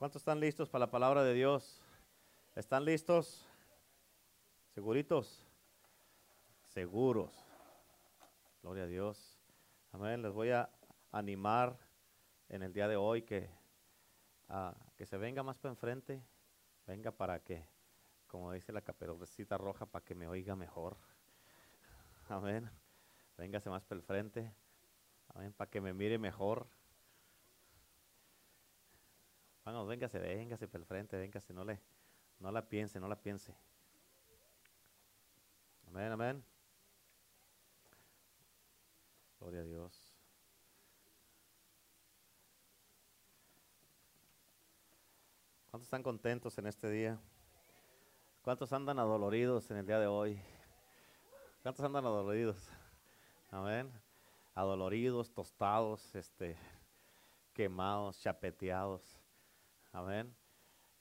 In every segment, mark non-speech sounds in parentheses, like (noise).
¿Cuántos están listos para la palabra de Dios? ¿Están listos? ¿Seguritos? Seguros. Gloria a Dios. Amén. Les voy a animar en el día de hoy que, que se venga más para enfrente. Venga para que, como dice la caperucita roja, para que me oiga mejor. Amén. Véngase más para el frente. Amén. Para que me mire mejor. Vamos, véngase, véngase para el frente, véngase, no, le, no la piense, no la piense. Amén, amén. Gloria a Dios. ¿Cuántos están contentos en este día? ¿Cuántos andan adoloridos en el día de hoy? ¿Cuántos andan adoloridos? Amén. Adoloridos, tostados, este, quemados, chapeteados. Amén.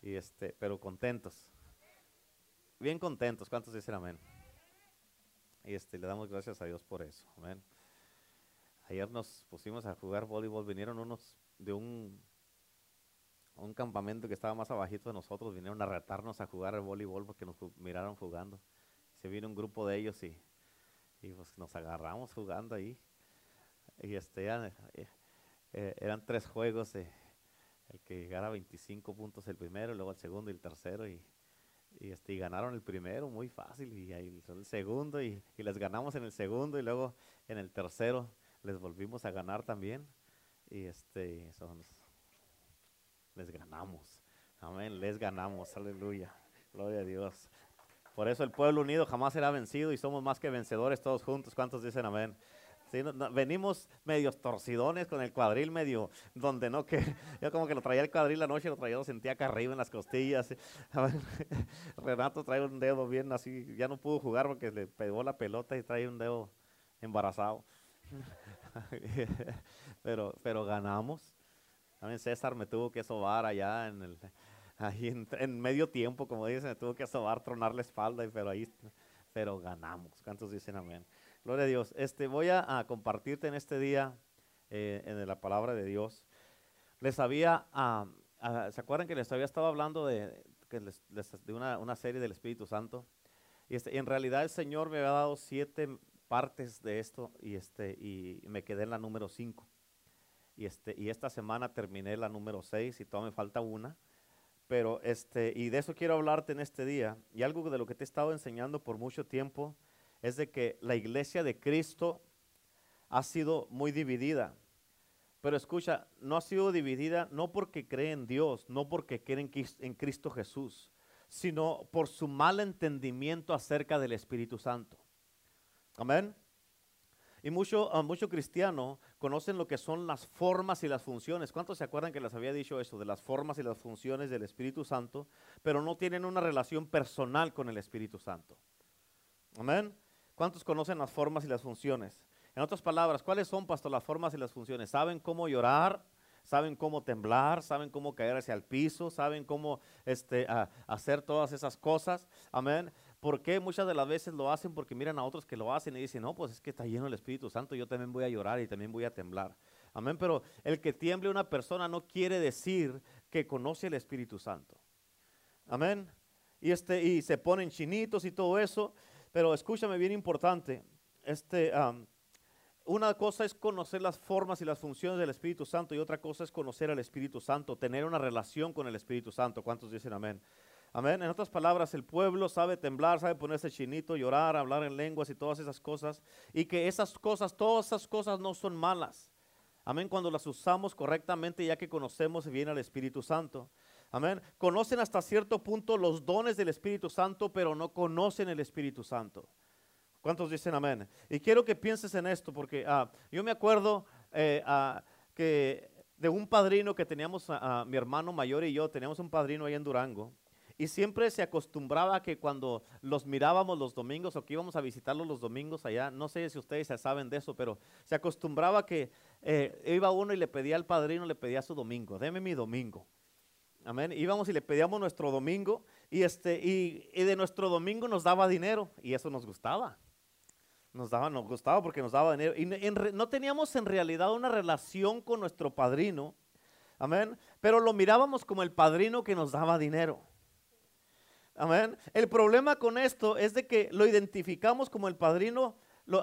Y este, pero contentos. Bien contentos. ¿Cuántos dicen amén? Y este, le damos gracias a Dios por eso. Amén. Ayer nos pusimos a jugar voleibol. Vinieron unos de un, un campamento que estaba más abajito de nosotros. Vinieron a retarnos a jugar el voleibol porque nos miraron jugando. Se vino un grupo de ellos y, y pues nos agarramos jugando ahí. Y este, eran, eh, eh, eran tres juegos. Eh, el que llegara 25 puntos el primero, luego el segundo y el tercero, y, y, este, ganaron el primero muy fácil, y ahí el segundo, y, les ganamos en el segundo, y luego en el tercero les volvimos a ganar también, y este, son, les ganamos, amén, les ganamos, aleluya, gloria a Dios. Por eso el pueblo unido jamás será vencido y somos más que vencedores todos juntos. ¿Cuántos dicen amén? Venimos medios torcidones con el cuadril medio donde no que (laughs) yo como que lo traía el cuadril la noche, lo traía, lo sentía acá arriba en las costillas. (laughs) Renato trae un dedo bien así, ya no pudo jugar porque le pegó la pelota y trae un dedo embarazado. (laughs) pero, pero ganamos. También César me tuvo que sobar allá en el ahí en, medio tiempo, como dicen, me tuvo que sobar, tronar la espalda, pero ahí, pero ganamos. ¿Cuántos dicen amén? Gloria a Dios. Este, voy a, compartirte en este día eh, en la palabra de Dios. Les había, ah, ah, ¿se acuerdan que les había estado hablando de, de una, serie del Espíritu Santo? Y este, en realidad el Señor me había dado siete partes de esto y, este, y me quedé en la número cinco. Y, este, y esta semana terminé la número seis y todavía me falta una. Pero este, y de eso quiero hablarte en este día. Y algo de lo que te he estado enseñando por mucho tiempo es de que la iglesia de Cristo ha sido muy dividida. Pero escucha, no ha sido dividida no porque cree en Dios, no porque creen en Cristo Jesús, sino por su mal entendimiento acerca del Espíritu Santo. Amén. Y muchos ah, cristianos conocen lo que son las formas y las funciones. ¿Cuántos se acuerdan que les había dicho eso, de las formas y las funciones del Espíritu Santo, pero no tienen una relación personal con el Espíritu Santo? Amén. ¿Cuántos conocen las formas y las funciones? En otras palabras, ¿cuáles son, pastor, las formas y las funciones? ¿Saben cómo llorar? ¿Saben cómo temblar? ¿Saben cómo caer hacia el piso? ¿Saben cómo este, hacer todas esas cosas? Amén. ¿Por qué muchas de las veces lo hacen? Porque miran a otros que lo hacen y dicen, no, pues es que está lleno el Espíritu Santo, yo también voy a llorar y también voy a temblar. Amén. Pero el que tiemble una persona no quiere decir que conoce el Espíritu Santo. Amén. Y, este, y se ponen chinitos y todo eso. Pero escúchame bien importante, este, una cosa es conocer las formas y las funciones del Espíritu Santo y otra cosa es conocer al Espíritu Santo, tener una relación con el Espíritu Santo. ¿Cuántos dicen amén? Amén. En otras palabras, el pueblo sabe temblar, sabe ponerse chinito, llorar, hablar en lenguas y todas esas cosas. Y que esas cosas, todas esas cosas no son malas. Amén. Cuando las usamos correctamente, ya que conocemos bien al Espíritu Santo. Amén. Conocen hasta cierto punto los dones del Espíritu Santo, pero no conocen el Espíritu Santo. ¿Cuántos dicen amén? Y quiero que pienses en esto, porque ah, yo me acuerdo eh, ah, que de un padrino que teníamos, a, mi hermano mayor y yo, teníamos un padrino ahí en Durango. Y siempre se acostumbraba que cuando los mirábamos los domingos o que íbamos a visitarlos los domingos allá, no sé si ustedes ya saben de eso, pero se acostumbraba que eh, iba uno y le pedía al padrino, le pedía su domingo, deme mi domingo. Amén. Íbamos y le pedíamos nuestro domingo y, este, y, de nuestro domingo nos daba dinero y eso nos gustaba. Nos, daba, nos gustaba porque nos daba dinero. Y no teníamos en realidad una relación con nuestro padrino, Amén. Pero lo mirábamos como el padrino que nos daba dinero. Amén. El problema con esto es de que lo identificamos como el padrino,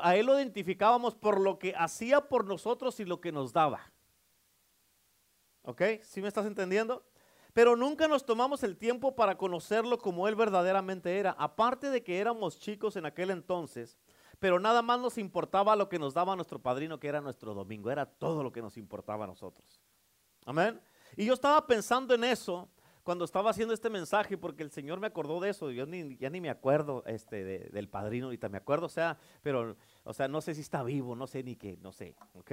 a él lo identificábamos por lo que hacía por nosotros y lo que nos daba. ¿Ok? ¿Sí me estás entendiendo? Pero nunca nos tomamos el tiempo para conocerlo como él verdaderamente era. Aparte de que éramos chicos en aquel entonces, pero nada más nos importaba lo que nos daba nuestro padrino, que era nuestro domingo. Era todo lo que nos importaba a nosotros. Amén. Y yo estaba pensando en eso cuando estaba haciendo este mensaje, porque el Señor me acordó de eso, yo ni, ya ni me acuerdo este, del padrino, ahorita me acuerdo, o sea, pero, o sea, no sé si está vivo, no sé ni qué, no sé, ¿ok?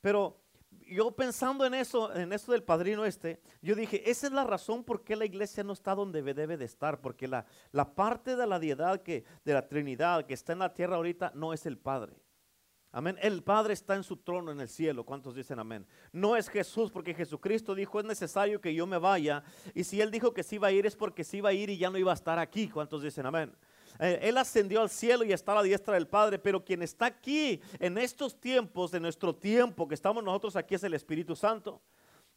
Pero yo pensando en eso, en eso del padrino este, yo dije, esa es la razón por qué la iglesia no está donde debe de estar, porque la, la parte de la deidad que, de la Trinidad que está en la tierra ahorita no es el Padre. Amén. El Padre está en su trono en el cielo. ¿Cuántos dicen amén? No es Jesús, porque Jesucristo dijo, es necesario que yo me vaya. Y si Él dijo que sí iba a ir, es porque sí iba a ir y ya no iba a estar aquí. ¿Cuántos dicen amén? Eh, él ascendió al cielo y está a la diestra del Padre, pero quien está aquí en estos tiempos, de nuestro tiempo que estamos nosotros aquí, es el Espíritu Santo.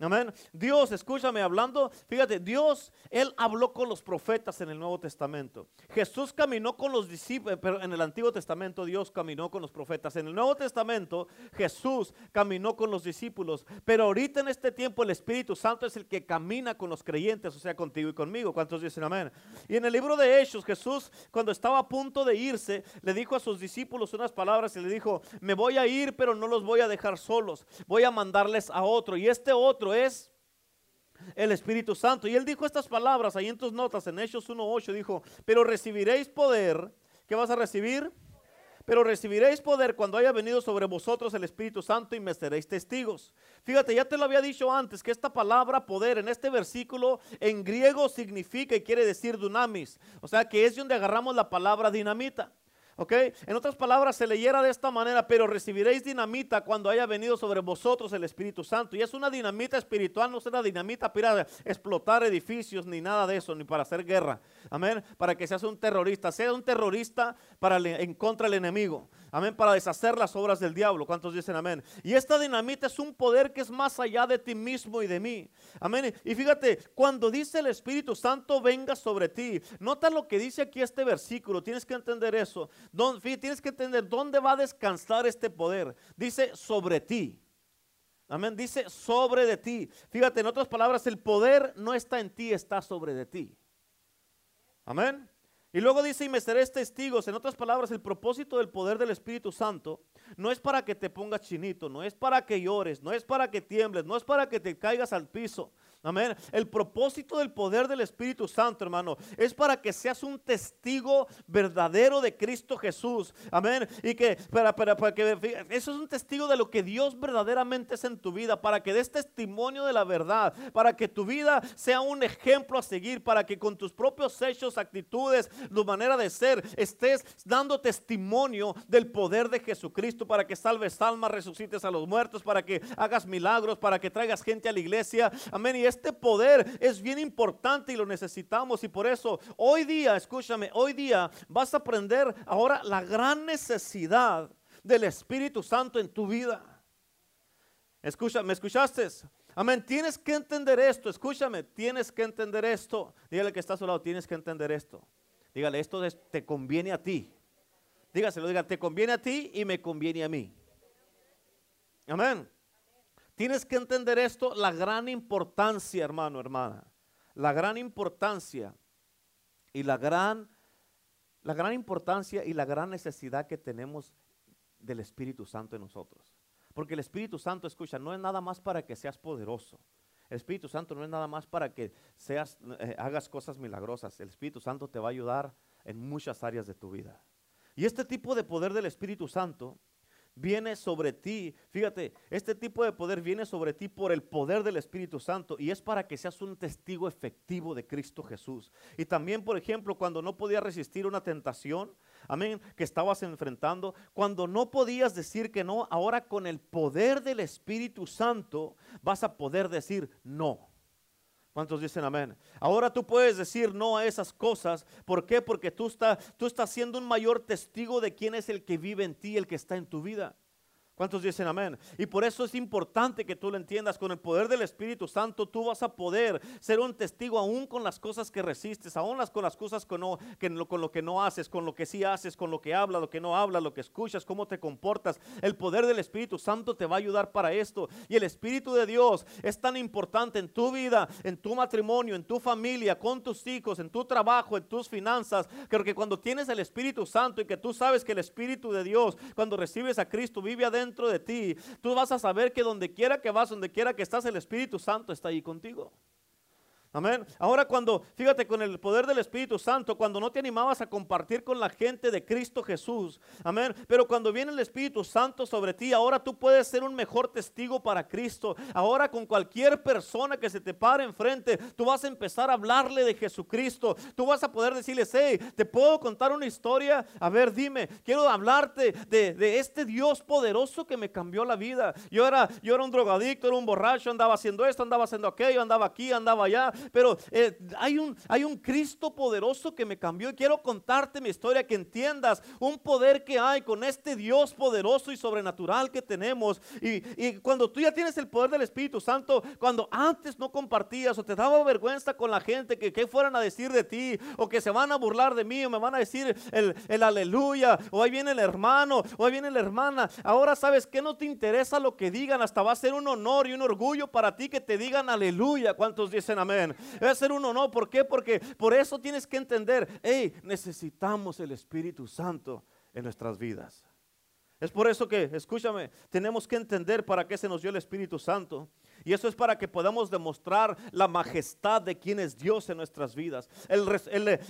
Amén. Dios, escúchame hablando, fíjate, Dios, Él habló con los profetas en el Nuevo Testamento. Jesús caminó con los discípulos, pero en el Antiguo Testamento Dios caminó con los profetas. En el Nuevo Testamento Jesús caminó con los discípulos. Pero ahorita en este tiempo el Espíritu Santo es el que camina con los creyentes, o sea, contigo y conmigo. ¿Cuántos dicen amén? Y en el libro de Hechos, Jesús, cuando estaba a punto de irse, le dijo a sus discípulos unas palabras y le dijo, me voy a ir, pero no los voy a dejar solos. Voy a mandarles a otro. Y este otro es el Espíritu Santo. Y él dijo estas palabras ahí en tus notas, en Hechos 1.8, dijo, pero recibiréis poder. ¿Qué vas a recibir? Pero recibiréis poder cuando haya venido sobre vosotros el Espíritu Santo y me seréis testigos. Fíjate, ya te lo había dicho antes que esta palabra poder en este versículo en griego significa y quiere decir dunamis. O sea que es donde agarramos la palabra dinamita. En otras palabras, se leyera de esta manera, pero recibiréis dinamita cuando haya venido sobre vosotros el Espíritu Santo. Y es una dinamita espiritual, no será dinamita para explotar edificios ni nada de eso, ni para hacer guerra. Amén. Para que seas un terrorista. Sea un terrorista para en contra del enemigo. Amén. Para deshacer las obras del diablo. ¿Cuántos dicen amén? Y esta dinamita es un poder que es más allá de ti mismo y de mí. Amén. Y fíjate, cuando dice el Espíritu Santo venga sobre ti, nota lo que dice aquí este versículo. Tienes que entender eso tienes que entender dónde va a descansar este poder. Dice sobre ti. Amén. Dice sobre de ti. Fíjate, en otras palabras, el poder no está en ti, está sobre de ti. Amén. Y luego dice, y me seréis testigos. En otras palabras, el propósito del poder del Espíritu Santo no es para que te pongas chinito, no es para que llores, no es para que tiembles, no es para que te caigas al piso. Amén. El propósito del poder del Espíritu Santo, hermano, es para que seas un testigo verdadero de Cristo Jesús. Amén. Y que para, para, para, que eso es un testigo de lo que Dios verdaderamente es en tu vida, para que des testimonio de la verdad, para que tu vida sea un ejemplo a seguir, para que con tus propios hechos, actitudes, tu manera de ser, estés dando testimonio del poder de Jesucristo, para que salves almas, resucites a los muertos, para que hagas milagros, para que traigas gente a la iglesia. Amén. Este poder es bien importante y lo necesitamos. Y por eso hoy día, escúchame, hoy día vas a aprender ahora la gran necesidad del Espíritu Santo en tu vida. Escucha, ¿me escuchaste? Amén. Tienes que entender esto. Escúchame, tienes que entender esto. Dígale que está a su lado, tienes que entender esto. Dígale, esto te conviene a ti. Dígaselo, diga, te conviene a ti y me conviene a mí. Amén. Tienes que entender esto, la gran importancia, hermano, hermana. La gran importancia y la gran, la gran importancia y la gran necesidad que tenemos del Espíritu Santo en nosotros. Porque el Espíritu Santo, escucha, no es nada más para que seas poderoso. El Espíritu Santo no es nada más para que seas, eh, hagas cosas milagrosas. El Espíritu Santo te va a ayudar en muchas áreas de tu vida. Y este tipo de poder del Espíritu Santo viene sobre ti. Fíjate, este tipo de poder viene sobre ti por el poder del Espíritu Santo y es para que seas un testigo efectivo de Cristo Jesús. Y también, por ejemplo, cuando no podías resistir una tentación, amén, que estabas enfrentando, cuando no podías decir que no, ahora con el poder del Espíritu Santo vas a poder decir no. ¿Cuántos dicen amén? Ahora tú puedes decir no a esas cosas. ¿Por qué? Porque tú, estás tú estás siendo un mayor testigo de quién es el que vive en ti, el que está en tu vida. ¿Cuántos dicen amén? Y por eso es importante que tú lo entiendas. Con el poder del Espíritu Santo tú vas a poder ser un testigo aún con las cosas que resistes, aún las, con las cosas que no, que con lo que no haces, con lo que sí haces, con lo que hablas, lo que no hablas, lo que escuchas, cómo te comportas. El poder del Espíritu Santo te va a ayudar para esto. Y el Espíritu de Dios es tan importante en tu vida, en tu matrimonio, en tu familia, con tus hijos, en tu trabajo, en tus finanzas. Creo que cuando tienes el Espíritu Santo y que tú sabes que el Espíritu de Dios, cuando recibes a Cristo, vive adentro dentro de ti, tú vas a saber que donde quiera que vas, donde quiera que estás, el Espíritu Santo está ahí contigo. Amén. Ahora cuando, fíjate, con el poder del Espíritu Santo, cuando no te animabas a compartir con la gente de Cristo Jesús. Amén. Pero cuando viene el Espíritu Santo sobre ti, ahora tú puedes ser un mejor testigo para Cristo. Ahora con cualquier persona que se te pare enfrente, tú vas a empezar a hablarle de Jesucristo. Tú vas a poder decirle, hey, te puedo contar una historia. A ver, dime, quiero hablarte de, de este Dios poderoso que me cambió la vida. Yo era, yo era un drogadicto, era un borracho, andaba haciendo esto, andaba haciendo aquello, andaba aquí, andaba allá pero eh, hay, un, hay un Cristo poderoso que me cambió y quiero contarte mi historia, que entiendas un poder que hay con este Dios poderoso y sobrenatural que tenemos. Y, y cuando tú ya tienes el poder del Espíritu Santo, cuando antes no compartías o te daba vergüenza con la gente que, que fueran a decir de ti o que se van a burlar de mí o me van a decir el, el aleluya o ahí viene el hermano o ahí viene la hermana. Ahora sabes que no te interesa lo que digan, hasta va a ser un honor y un orgullo para ti que te digan aleluya. ¿Cuántos dicen amén? Debe ser uno no. ¿Por qué? Porque por eso tienes que entender, hey, necesitamos el Espíritu Santo en nuestras vidas. Es por eso que, escúchame, tenemos que entender para qué se nos dio el Espíritu Santo. Y eso es para que podamos demostrar la majestad de quien es Dios en nuestras vidas. El,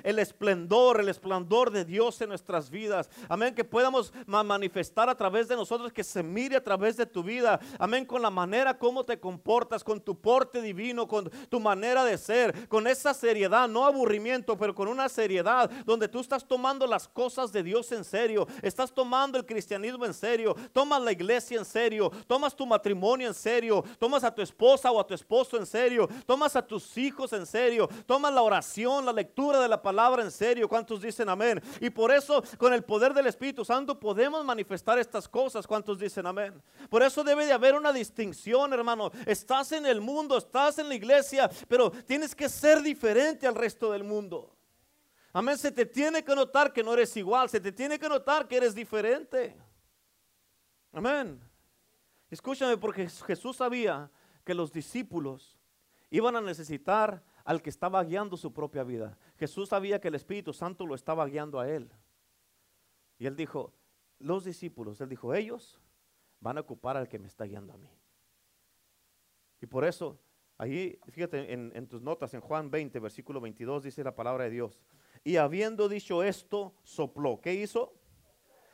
el, esplendor, el esplendor de Dios en nuestras vidas. Amén. Que podamos manifestar a través de nosotros, que se mire a través de tu vida. Amén. Con la manera como te comportas, con tu porte divino, con tu manera de ser, con esa seriedad, no aburrimiento, pero con una seriedad donde tú estás tomando las cosas de Dios en serio. Estás tomando el cristianismo en serio. Tomas la iglesia en serio. Tomas tu matrimonio en serio. Tomas a tu esposa o a tu esposo en serio, tomas a tus hijos en serio, tomas la oración, la lectura de la palabra en serio. ¿Cuántos dicen amén? Y por eso con el poder del Espíritu Santo podemos manifestar estas cosas. ¿Cuántos dicen amén? Por eso debe de haber una distinción, hermano. Estás en el mundo, estás en la iglesia, pero tienes que ser diferente al resto del mundo. Amén, se te tiene que notar que no eres igual, se te tiene que notar que eres diferente. Amén. Escúchame porque Jesús sabía que los discípulos iban a necesitar al que estaba guiando su propia vida. Jesús sabía que el Espíritu Santo lo estaba guiando a él. Y él dijo, los discípulos, él dijo, ellos van a ocupar al que me está guiando a mí. Y por eso, ahí, fíjate en, en tus notas, en Juan 20, versículo 22, dice la palabra de Dios. Y habiendo dicho esto, sopló. ¿Qué hizo?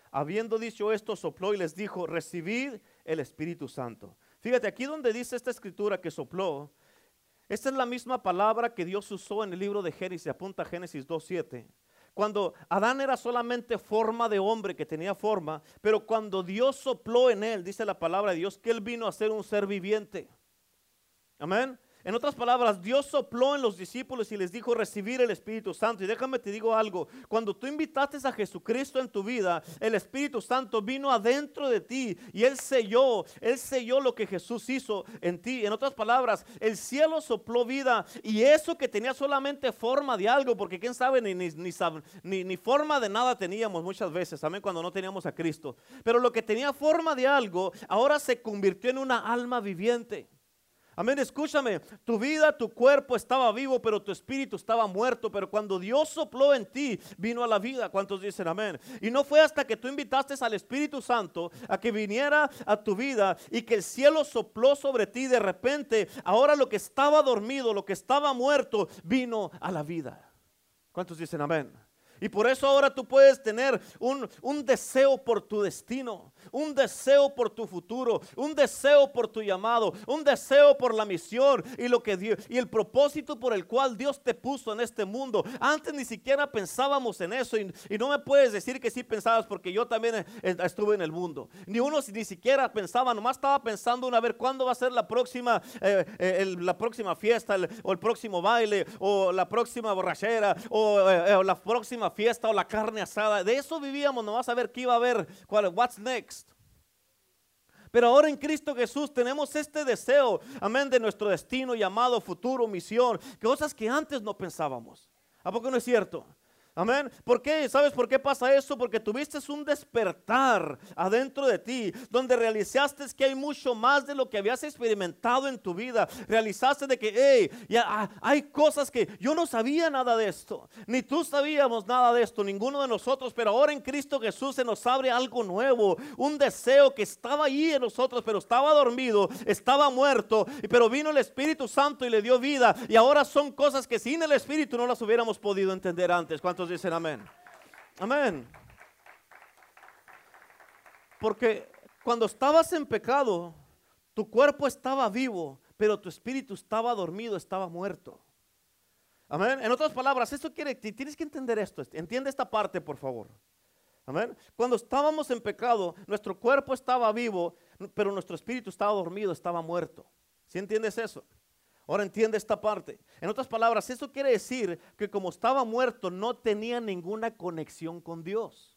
Habiendo dicho esto, sopló y les dijo, recibid el Espíritu Santo. Fíjate, aquí donde dice esta escritura que sopló, esta es la misma palabra que Dios usó en el libro de Génesis, apunta a Génesis 2.7. Cuando Adán era solamente forma de hombre que tenía forma, pero cuando Dios sopló en él, dice la palabra de Dios, que él vino a ser un ser viviente. Amén. En otras palabras, Dios sopló en los discípulos y les dijo recibir el Espíritu Santo. Y déjame te digo algo, cuando tú invitaste a Jesucristo en tu vida, el Espíritu Santo vino adentro de ti y Él selló, Él selló lo que Jesús hizo en ti. En otras palabras, el cielo sopló vida y eso que tenía solamente forma de algo, porque quién sabe ni, ni, ni, forma de nada teníamos muchas veces, también cuando no teníamos a Cristo. Pero lo que tenía forma de algo, ahora se convirtió en una alma viviente. Amén, escúchame, tu vida, tu cuerpo estaba vivo, pero tu espíritu estaba muerto, pero cuando Dios sopló en ti, vino a la vida. ¿Cuántos dicen amén? Y no fue hasta que tú invitaste al Espíritu Santo a que viniera a tu vida y que el cielo sopló sobre ti de repente, ahora lo que estaba dormido, lo que estaba muerto, vino a la vida. ¿Cuántos dicen amén? Y por eso ahora tú puedes tener un, deseo por tu destino, un deseo por tu futuro, un deseo por tu llamado, un deseo por la misión y lo que Dios y el propósito por el cual Dios te puso en este mundo. Antes ni siquiera pensábamos en eso y, no me puedes decir que sí pensabas porque yo también eh, eh, estuve en el mundo. Ni uno ni siquiera pensaba, nomás estaba pensando una vez cuándo va a ser la próxima, eh, la próxima fiesta o el próximo baile o la próxima borrachera o la próxima fiesta o la carne asada. De eso vivíamos, no vas a ver qué iba a haber, cuál, what's next. Pero ahora en Cristo Jesús tenemos este deseo, amén, de nuestro destino, llamado, futuro, misión, cosas que antes no pensábamos. ¿A poco no es cierto? Amén. ¿Por qué? ¿Sabes por qué pasa eso? Porque tuviste un despertar adentro de ti, donde realizaste que hay mucho más de lo que habías experimentado en tu vida. Realizaste de que, hey, ya hay cosas que yo no sabía nada de esto, ni tú sabíamos nada de esto, ninguno de nosotros, pero ahora en Cristo Jesús se nos abre algo nuevo, un deseo que estaba ahí en nosotros, pero estaba dormido, estaba muerto, pero vino el Espíritu Santo y le dio vida. Y ahora son cosas que sin el Espíritu no las hubiéramos podido entender antes. ¿Cuántos dicen amén? Amén. Porque cuando estabas en pecado, tu cuerpo estaba vivo, pero tu espíritu estaba dormido, estaba muerto. Amén. En otras palabras, esto quiere, tienes que entender esto. Entiende esta parte, por favor. Amén. Cuando estábamos en pecado, nuestro cuerpo estaba vivo, pero nuestro espíritu estaba dormido, estaba muerto. ¿Sí entiendes eso? Ahora entiende esta parte. En otras palabras, eso quiere decir que como estaba muerto no tenía ninguna conexión con Dios.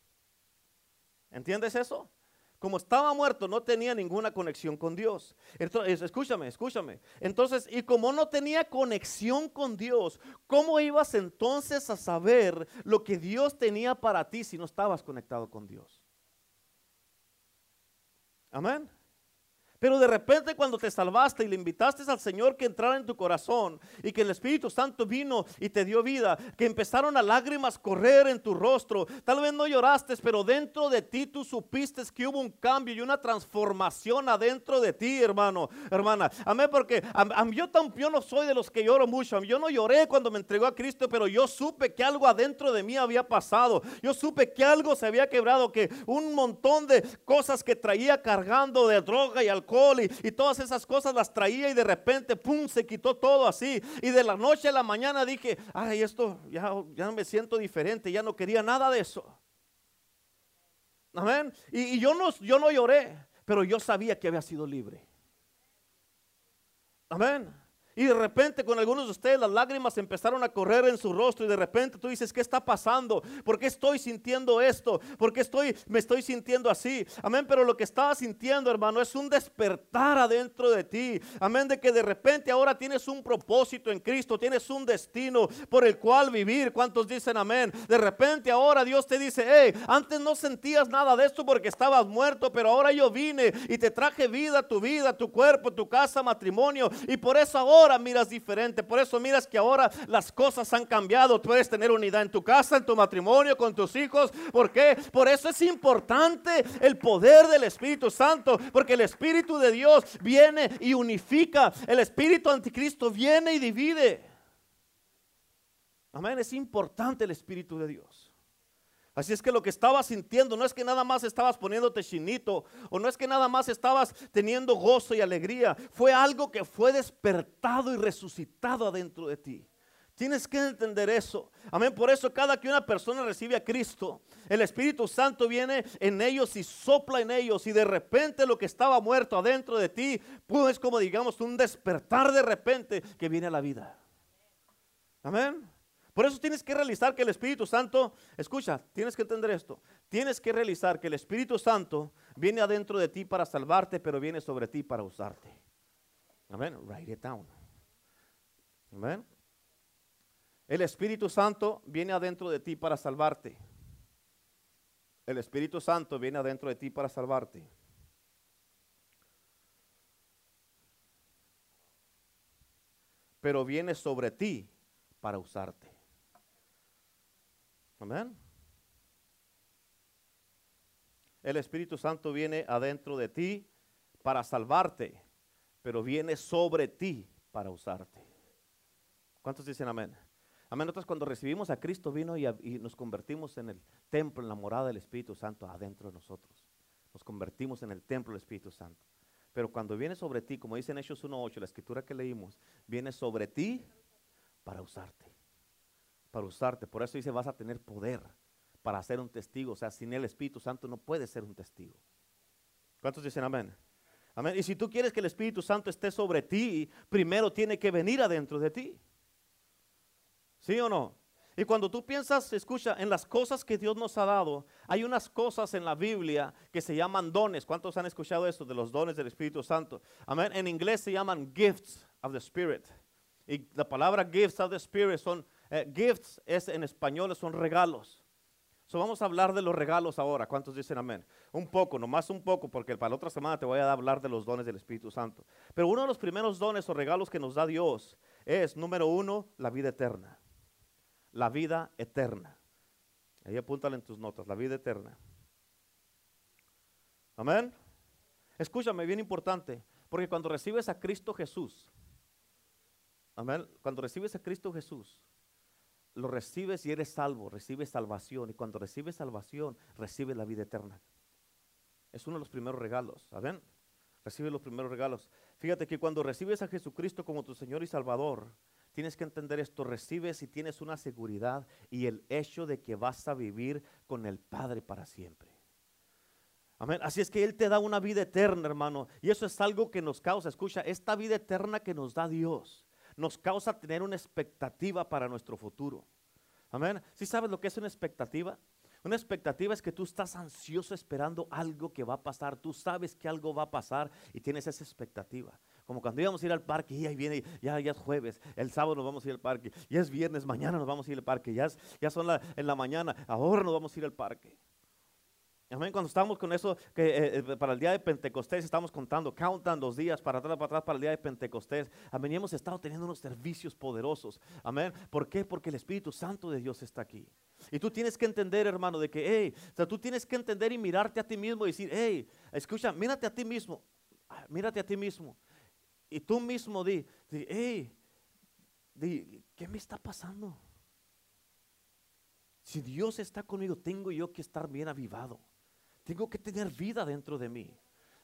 ¿Entiendes eso? Como estaba muerto, no tenía ninguna conexión con Dios. Entonces, escúchame, escúchame. Entonces, y como no tenía conexión con Dios, ¿cómo ibas entonces a saber lo que Dios tenía para ti si no estabas conectado con Dios? Amén. Pero de repente cuando te salvaste y le invitaste al Señor que entrara en tu corazón y que el Espíritu Santo vino y te dio vida, que empezaron a lágrimas correr en tu rostro, tal vez no lloraste, pero dentro de ti tú supiste que hubo un cambio y una transformación adentro de ti, hermano, hermana. Amén, porque yo, yo no soy de los que lloro mucho, yo no lloré cuando me entregó a Cristo, pero yo supe que algo adentro de mí había pasado, yo supe que algo se había quebrado, que un montón de cosas que traía cargando de droga y alcohol, y, todas esas cosas las traía y de repente, ¡pum!, se quitó todo así. Y de la noche a la mañana dije, ay, esto ya, ya me siento diferente, ya no quería nada de eso. Amén. Y, y yo, no, yo no lloré, pero yo sabía que había sido libre. Amén. Y de repente con algunos de ustedes las lágrimas empezaron a correr en su rostro y de repente tú dices, ¿qué está pasando? ¿Por qué estoy sintiendo esto? ¿Por qué estoy, me estoy sintiendo así? Amén, pero lo que estaba sintiendo, hermano, es un despertar adentro de ti. Amén, de que de repente ahora tienes un propósito en Cristo, tienes un destino por el cual vivir. ¿Cuántos dicen amén? De repente ahora Dios te dice, hey, antes no sentías nada de esto porque estabas muerto, pero ahora yo vine y te traje vida, tu vida, tu cuerpo, tu casa, matrimonio. Y por eso ahora miras diferente. Por eso miras que ahora las cosas han cambiado. Puedes tener unidad en tu casa, en tu matrimonio, con tus hijos. ¿Por qué? Por eso es importante el poder del Espíritu Santo. Porque el Espíritu de Dios viene y unifica. El Espíritu anticristo viene y divide. Amén. Es importante el Espíritu de Dios. Así es que lo que estabas sintiendo no es que nada más estabas poniéndote chinito o no es que nada más estabas teniendo gozo y alegría. Fue algo que fue despertado y resucitado adentro de ti. Tienes que entender eso. Amén. Por eso cada que una persona recibe a Cristo, el Espíritu Santo viene en ellos y sopla en ellos y de repente lo que estaba muerto adentro de ti, pues como digamos un despertar de repente que viene a la vida. Amén. Por eso tienes que realizar que el Espíritu Santo, escucha, tienes que entender esto. Tienes que realizar que el Espíritu Santo viene adentro de ti para salvarte, pero viene sobre ti para usarte. Amén. Write it down. Amén. El Espíritu Santo viene adentro de ti para salvarte. El Espíritu Santo viene adentro de ti para salvarte. Pero viene sobre ti para usarte. Amén. El Espíritu Santo viene adentro de ti para salvarte, pero viene sobre ti para usarte. ¿Cuántos dicen amén? Amén. Nosotros cuando recibimos a Cristo vino y, y, nos convertimos en el templo, en la morada del Espíritu Santo adentro de nosotros. Nos convertimos en el templo del Espíritu Santo. Pero cuando viene sobre ti, como dice en Hechos 1.8, la escritura que leímos, viene sobre ti para usarte para usarte. Por eso dice, vas a tener poder para ser un testigo. O sea, sin el Espíritu Santo no puedes ser un testigo. ¿Cuántos dicen amén? Amén. Y si tú quieres que el Espíritu Santo esté sobre ti, primero tiene que venir adentro de ti. ¿Sí o no? Y cuando tú piensas, escucha, en las cosas que Dios nos ha dado, hay unas cosas en la Biblia que se llaman dones. ¿Cuántos han escuchado esto de los dones del Espíritu Santo? Amén. En inglés se llaman gifts of the Spirit. Y la palabra gifts of the Spirit son, eh, gifts es en español, son regalos. So vamos a hablar de los regalos ahora. ¿Cuántos dicen amén? Un poco, nomás un poco, porque para la otra semana te voy a hablar de los dones del Espíritu Santo. Pero uno de los primeros dones o regalos que nos da Dios es, número uno, la vida eterna la vida eterna. Ahí apúntale en tus notas, la vida eterna. Amén. Escúchame, bien importante, porque cuando recibes a Cristo Jesús, amén, cuando recibes a Cristo Jesús, lo recibes y eres salvo, recibes salvación, y cuando recibes salvación, recibes la vida eterna. Es uno de los primeros regalos, amén. Recibe los primeros regalos. Fíjate que cuando recibes a Jesucristo como tu Señor y Salvador, Tienes que entender esto, recibes y tienes una seguridad y el hecho de que vas a vivir con el Padre para siempre. Amén. Así es que Él te da una vida eterna, hermano. Y eso es algo que nos causa, escucha, esta vida eterna que nos da Dios, nos causa tener una expectativa para nuestro futuro. Amén. ¿Sí sabes lo que es una expectativa? Una expectativa es que tú estás ansioso esperando algo que va a pasar. Tú sabes que algo va a pasar y tienes esa expectativa. Como cuando íbamos a ir al parque y ahí viene, ya, es jueves, el sábado nos vamos a ir al parque, ya es viernes, mañana nos vamos a ir al parque, ya, ya son en la mañana, ahora nos vamos a ir al parque. Amén. Cuando estamos con eso, que eh, eh, para el día de Pentecostés estamos contando, countan los días para atrás, para atrás, para el día de Pentecostés. Amén. Y hemos estado teniendo unos servicios poderosos. Amén. ¿Por qué? Porque el Espíritu Santo de Dios está aquí. Y tú tienes que entender, hermano, de que, hey, o sea, tú tienes que entender y mirarte a ti mismo y decir, hey, escucha, mírate a ti mismo, ah, mírate a ti mismo. Y tú mismo di, di hey, di, ¿qué me está pasando? Si Dios está conmigo, tengo yo que estar bien avivado. Tengo que tener vida dentro de mí.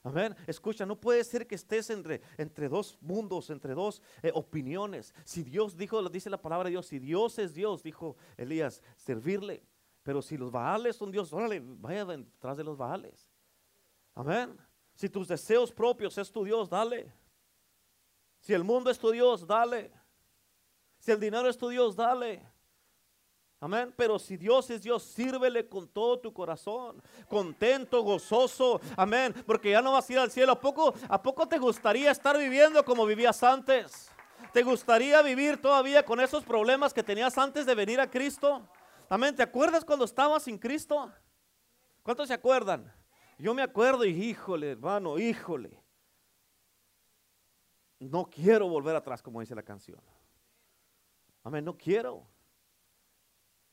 Amén. Escucha, no puede ser que estés entre, entre dos mundos, entre dos eh, opiniones. Si Dios dijo, dice la palabra de Dios, si Dios es Dios, dijo Elías, servirle. Pero si los baales son Dios, órale, vaya detrás de los baales. Amén. Si tus deseos propios es tu Dios, dale. Si el mundo es tu Dios, dale. Si el dinero es tu Dios, dale. Amén. Pero si Dios es Dios, sírvele con todo tu corazón, contento, gozoso. Amén. Porque ya no vas a ir al cielo. ¿A poco, ¿A poco te gustaría estar viviendo como vivías antes? ¿Te gustaría vivir todavía con esos problemas que tenías antes de venir a Cristo? Amén. ¿Te acuerdas cuando estabas sin Cristo? ¿Cuántos se acuerdan? Yo me acuerdo y híjole, hermano, híjole. No quiero volver atrás, como dice la canción. Amén, no quiero.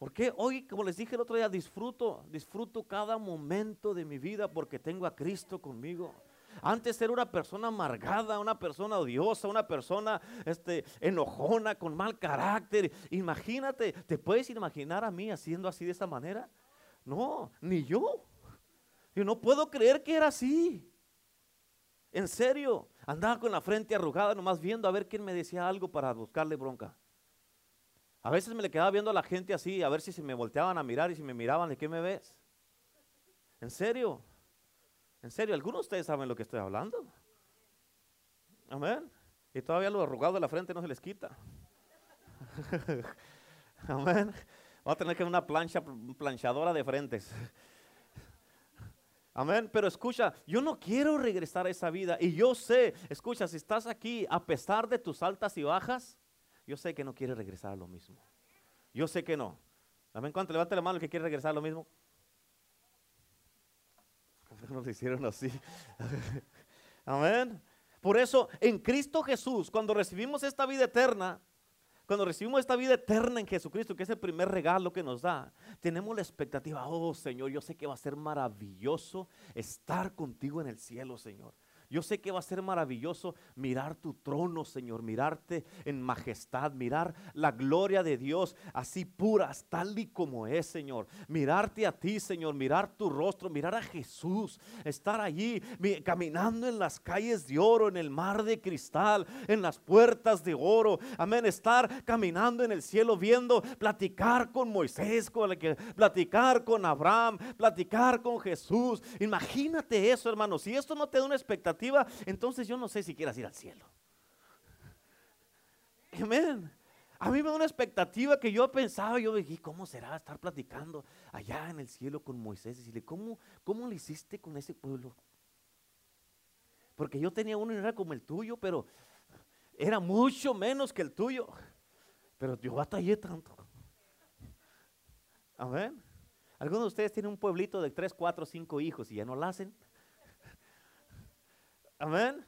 Porque hoy, como les dije el otro día, disfruto, disfruto cada momento de mi vida porque tengo a Cristo conmigo. Antes era una persona amargada, una persona odiosa, una persona este, enojona, con mal carácter. Imagínate, ¿te puedes imaginar a mí haciendo así de esa manera? No, ni yo. Yo no puedo creer que era así. En serio, andaba con la frente arrugada, nomás viendo a ver quién me decía algo para buscarle bronca. A veces me le quedaba viendo a la gente así, a ver si se me volteaban a mirar y si me miraban, ¿de qué me ves? ¿En serio? ¿En serio? ¿Algunos de ustedes saben lo que estoy hablando? Amén. Y todavía lo arrugado de la frente no se les quita. (laughs) Amén. Va a tener que una plancha, planchadora de frentes. (laughs) Amén. Pero escucha, yo no quiero regresar a esa vida. Y yo sé, escucha, si estás aquí, a pesar de tus altas y bajas, yo sé que no quieres regresar a lo mismo. Yo sé que no. Amén. ¿Cuánto? Levante la mano el que quiere regresar a lo mismo. Nos hicieron así. (laughs) Amén. Por eso, en Cristo Jesús, cuando recibimos esta vida eterna, cuando recibimos esta vida eterna en Jesucristo, que es el primer regalo que nos da, tenemos la expectativa, oh Señor, yo sé que va a ser maravilloso estar contigo en el cielo, Señor. Yo sé que va a ser maravilloso mirar tu trono, Señor, mirarte en majestad, mirar la gloria de Dios así puras, tal y como es, Señor. Mirarte a ti, Señor, mirar tu rostro, mirar a Jesús, estar allí caminando en las calles de oro, en el mar de cristal, en las puertas de oro. Amén, estar caminando en el cielo viendo, platicar con Moisés, platicar con Abraham, platicar con Jesús. Imagínate eso, hermano. Si esto no te da una expectativa, entonces yo no sé si quieras ir al cielo. Amén. A mí me da una expectativa que yo pensaba, yo dije, ¿cómo será estar platicando allá en el cielo con Moisés? Y decirle, ¿cómo, cómo le hiciste con ese pueblo? Porque yo tenía uno y era como el tuyo, pero era mucho menos que el tuyo. Pero yo batallé tanto. Amén. Algunos de ustedes tienen un pueblito de tres, cuatro, cinco hijos y ya no lo hacen. Amén.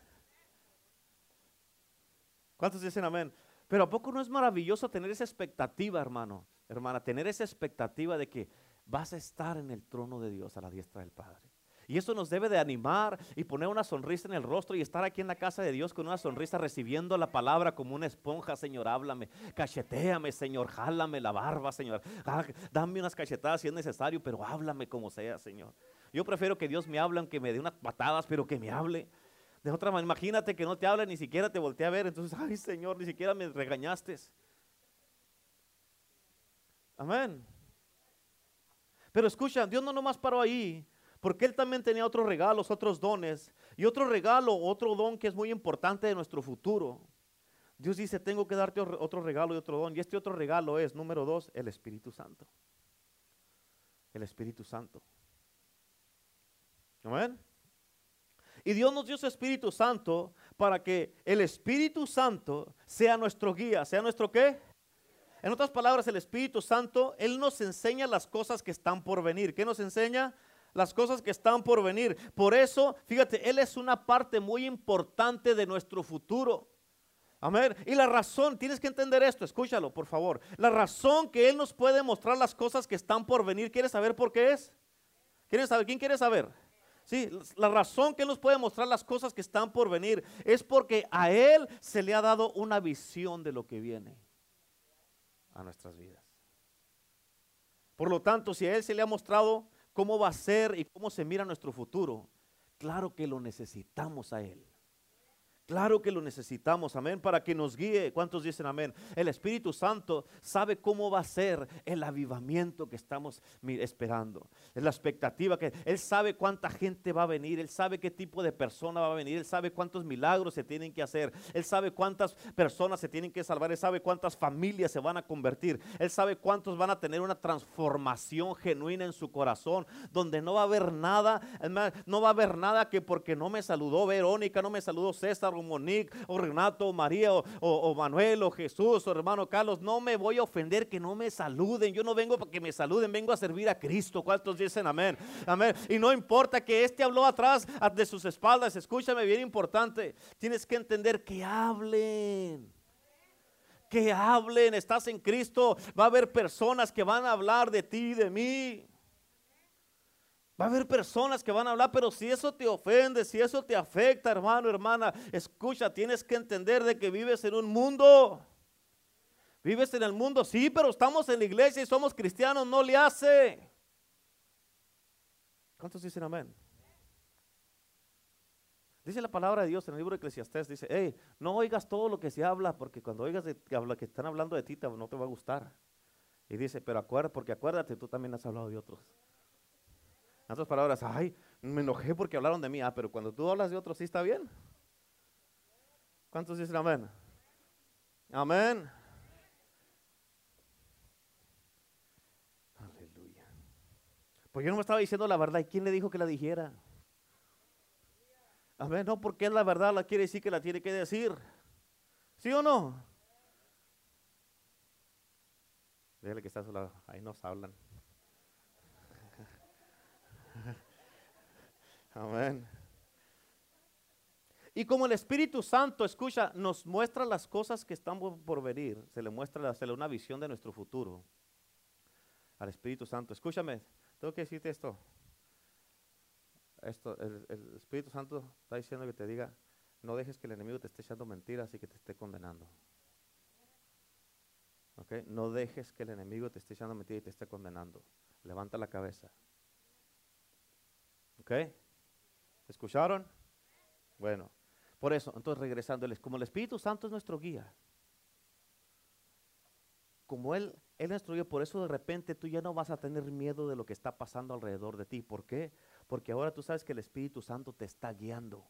¿Cuántos dicen amén? Pero ¿a poco no es maravilloso tener esa expectativa, hermano? Hermana, tener esa expectativa de que vas a estar en el trono de Dios a la diestra del Padre. Y eso nos debe de animar y poner una sonrisa en el rostro y estar aquí en la casa de Dios con una sonrisa recibiendo la palabra como una esponja, Señor, háblame, cacheteame, Señor, jálame la barba, Señor, ah, dame unas cachetadas si es necesario, pero háblame como sea, Señor. Yo prefiero que Dios me hable aunque me dé unas patadas, pero que me hable. De otra manera, imagínate que no te hable, ni siquiera te volteé a ver, entonces, ay Señor, ni siquiera me regañaste. Amén. Pero escucha, Dios no nomás paró ahí. Porque Él también tenía otros regalos, otros dones. Y otro regalo, otro don que es muy importante de nuestro futuro. Dios dice, tengo que darte otro regalo y otro don. Y este otro regalo es, número dos, el Espíritu Santo. El Espíritu Santo. Amén. Y Dios nos dio su Espíritu Santo para que el Espíritu Santo sea nuestro guía, sea nuestro qué. En otras palabras, el Espíritu Santo, Él nos enseña las cosas que están por venir. ¿Qué nos enseña? las cosas que están por venir. Por eso, fíjate, Él es una parte muy importante de nuestro futuro. Amén. Y la razón, tienes que entender esto, escúchalo, por favor. La razón que Él nos puede mostrar las cosas que están por venir, ¿quieres saber por qué es? ¿Quieres saber? ¿Quién quiere saber? Sí, la razón que Él nos puede mostrar las cosas que están por venir es porque a Él se le ha dado una visión de lo que viene a nuestras vidas. Por lo tanto, si a Él se le ha mostrado cómo va a ser y cómo se mira nuestro futuro, claro que lo necesitamos a Él. Claro que lo necesitamos, amén, para que nos guíe. ¿Cuántos dicen amén? El Espíritu Santo sabe cómo va a ser el avivamiento que estamos esperando. Es la expectativa que Él sabe cuánta gente va a venir, Él sabe qué tipo de persona va a venir, Él sabe cuántos milagros se tienen que hacer, Él sabe cuántas personas se tienen que salvar, Él sabe cuántas familias se van a convertir, Él sabe cuántos van a tener una transformación genuina en su corazón, donde no va a haber nada, no va a haber nada que porque no me saludó Verónica, no me saludó César, o Monique, o Renato, o María, o, Manuel, o Jesús, o hermano Carlos, no me voy a ofender que no me saluden. Yo no vengo para que me saluden, vengo a servir a Cristo. ¿Cuántos dicen amén? Amén. Y no importa que este habló atrás de sus espaldas, escúchame bien importante. Tienes que entender que hablen que hablen, estás en Cristo, va a haber personas que van a hablar de ti y de mí. Va a haber personas que van a hablar, pero si eso te ofende, si eso te afecta, hermano, hermana, escucha, tienes que entender de que vives en un mundo. Vives en el mundo, sí, pero estamos en la iglesia y somos cristianos, no le hace. ¿Cuántos dicen amén? Dice la palabra de Dios en el libro de Eclesiastés, dice, hey, no oigas todo lo que se habla, porque cuando oigas de, que están hablando de ti, no te va a gustar. Y dice, pero acuérdate, porque acuérdate, tú también has hablado de otros. En otras palabras, ay, me enojé porque hablaron de mí. Ah, pero cuando tú hablas de otros, sí está bien. ¿Cuántos dicen amén? Amén. Aleluya. Pues yo no me estaba diciendo la verdad. ¿Y quién le dijo que la dijera? Amén. No, porque es la verdad, la quiere decir que la tiene que decir. ¿Sí o no? Déjale que está a su lado. Ahí nos hablan. (laughs) Amén. Y como el Espíritu Santo, escucha, nos muestra las cosas que están por venir, se le muestra se le una visión de nuestro futuro al Espíritu Santo. Escúchame, tengo que decirte esto. Esto, el, el Espíritu Santo está diciendo que te diga, no dejes que el enemigo te esté echando mentiras y que te esté condenando. Okay? No dejes que el enemigo te esté echando mentiras y te esté condenando. Levanta la cabeza. ¿Ok? ¿Escucharon? Bueno, por eso, entonces regresándoles, como el Espíritu Santo es nuestro guía, como Él, Él es nuestro guía, por eso de repente tú ya no vas a tener miedo de lo que está pasando alrededor de ti. ¿Por qué? Porque ahora tú sabes que el Espíritu Santo te está guiando.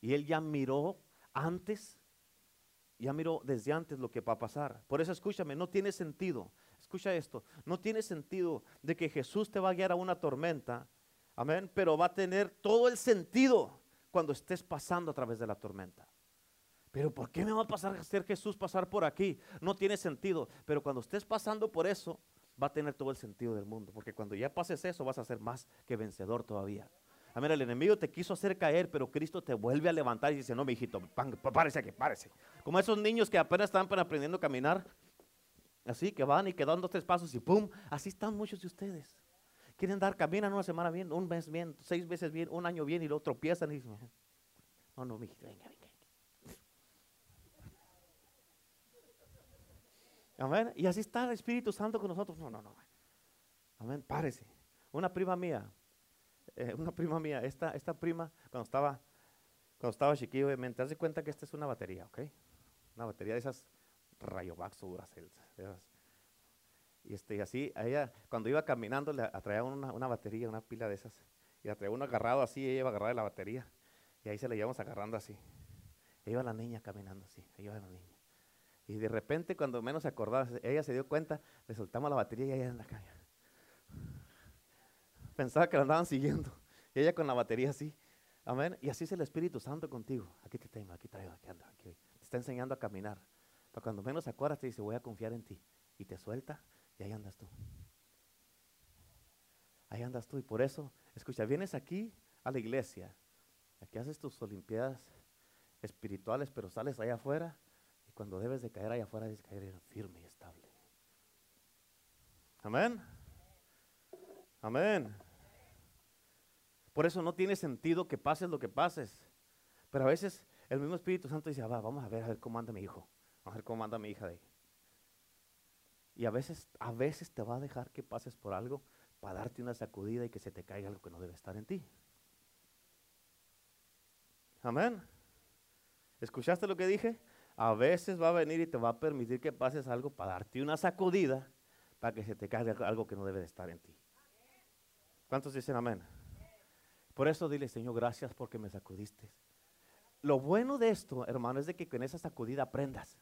Y Él ya miró antes ya miro desde antes lo que va a pasar. Por eso escúchame, no tiene sentido, escucha esto, no tiene sentido de que Jesús te va a guiar a una tormenta, amén, pero va a tener todo el sentido cuando estés pasando a través de la tormenta. Pero ¿por qué me va a pasar hacer Jesús pasar por aquí? No tiene sentido, pero cuando estés pasando por eso, va a tener todo el sentido del mundo, porque cuando ya pases eso vas a ser más que vencedor todavía. Amén, el enemigo te quiso hacer caer, pero Cristo te vuelve a levantar y dice, no, mi hijito, párese aquí, párese. Como esos niños que apenas están aprendiendo a caminar, así que van y quedan dos, tres pasos y pum, así están muchos de ustedes. Quieren dar, caminan una semana bien, un mes bien, seis veces bien, un año bien y luego tropiezan y dicen, no, no, mi hijito, venga, venga. Amén. Y así está el Espíritu Santo con nosotros. No, no, no. Amén. Párese. Una prima mía, eh, una prima mía, esta, esta prima, cuando estaba, cuando estaba chiquillo, me das cuenta que esta es una batería, ¿ok? Una batería de esas Rayovax o Duracell. Y este, así, ella, cuando iba caminando, le atraía una, una, batería, una pila de esas. Y la traía uno agarrado así, ella iba agarrada de la batería. Y ahí se la llevamos agarrando así. Ahí iba la niña caminando así, iba la niña. Y de repente, cuando menos se acordaba, ella se dio cuenta, le soltamos la batería y ella en la calle. Pensaba que la andaban siguiendo. Y ella con la batería así. Amén. Y así es el Espíritu Santo contigo. Aquí te tengo, aquí traigo, aquí ando, aquí. Te está enseñando a caminar. Pero cuando menos se acuerdas, te dice, voy a confiar en ti. Y te suelta y ahí andas tú. Ahí andas tú. Y por eso, escucha, vienes aquí a la iglesia. Aquí haces tus olimpiadas espirituales, pero sales allá afuera cuando debes de caer allá afuera, debes caer firme y estable. Amén. Amén. Por eso no tiene sentido que pases lo que pases. Pero a veces el mismo Espíritu Santo dice, ah, va, vamos a ver, a ver cómo anda mi hijo. Vamos a ver cómo anda mi hija de ahí. Y a veces, a veces te va a dejar que pases por algo para darte una sacudida y que se te caiga algo que no debe estar en ti. Amén. ¿Escuchaste lo que dije? a veces va a venir y te va a permitir que pases algo para darte una sacudida para que se te caiga algo que no debe de estar en ti. ¿Cuántos dicen amén? Por eso dile, Señor, gracias porque me sacudiste. Lo bueno de esto, hermano, es de que con esa sacudida aprendas.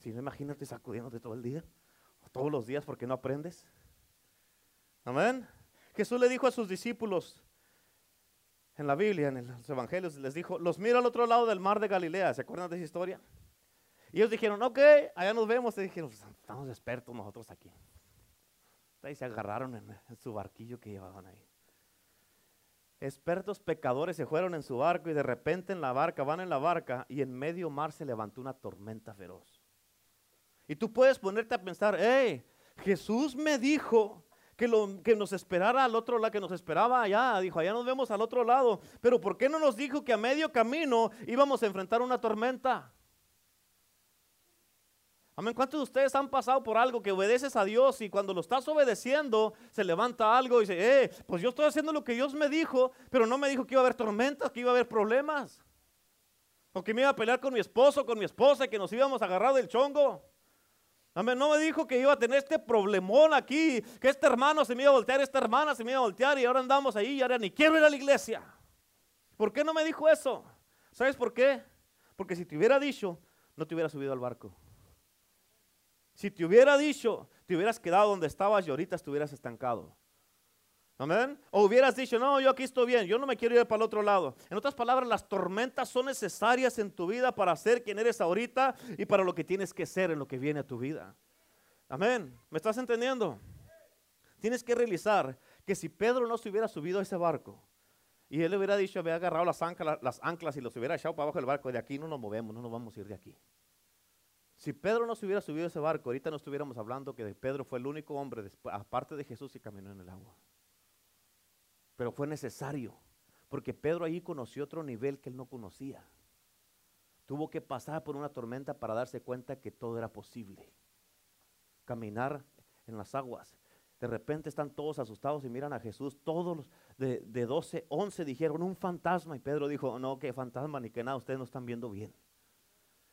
Si no, imagínate sacudiéndote todo el día, todos los días, porque no aprendes. Amén. Jesús le dijo a sus discípulos, en la Biblia, en los evangelios, les dijo, los miro al otro lado del mar de Galilea. ¿Se acuerdan de esa historia? Y ellos dijeron, ok, allá nos vemos. Y dijeron, pues, estamos expertos nosotros aquí. Y se agarraron en, su barquillo que llevaban ahí. Expertos pecadores se fueron en su barco y de repente en la barca, van en la barca y en medio mar se levantó una tormenta feroz. Y tú puedes ponerte a pensar, hey, Jesús me dijo que, lo, que nos esperara al otro lado, que nos esperaba allá. Dijo, allá nos vemos al otro lado. Pero ¿por qué no nos dijo que a medio camino íbamos a enfrentar una tormenta? Amén. ¿Cuántos de ustedes han pasado por algo que obedeces a Dios y cuando lo estás obedeciendo se levanta algo y dice, eh, pues yo estoy haciendo lo que Dios me dijo, pero no me dijo que iba a haber tormentas, que iba a haber problemas? O que me iba a pelear con mi esposo, con mi esposa, que nos íbamos a agarrar del chongo. No me dijo que iba a tener este problemón aquí, que este hermano se me iba a voltear, esta hermana se me iba a voltear y ahora andamos ahí y ahora ni quiero ir a la iglesia. ¿Por qué no me dijo eso? ¿Sabes por qué? Porque si te hubiera dicho, no te hubiera subido al barco. Si te hubiera dicho, te hubieras quedado donde estabas y ahorita estuvieras estancado. Amén. O hubieras dicho, no, yo aquí estoy bien, yo no me quiero ir para el otro lado. En otras palabras, las tormentas son necesarias en tu vida para ser quien eres ahorita y para lo que tienes que ser en lo que viene a tu vida. Amén. ¿Me estás entendiendo? Tienes que realizar que si Pedro no se hubiera subido a ese barco y él le hubiera dicho, había agarrado las anclas, las anclas y los hubiera echado para abajo del barco, de aquí no nos movemos, no nos vamos a ir de aquí. Si Pedro no se hubiera subido a ese barco, ahorita no estuviéramos hablando que Pedro fue el único hombre, aparte de Jesús, y caminó en el agua pero fue necesario, porque Pedro ahí conoció otro nivel que él no conocía. Tuvo que pasar por una tormenta para darse cuenta que todo era posible. Caminar en las aguas. De repente están todos asustados y miran a Jesús. Todos los de, de 12, 11 dijeron un fantasma. Y Pedro dijo, no, que fantasma ni que nada, ustedes no están viendo bien.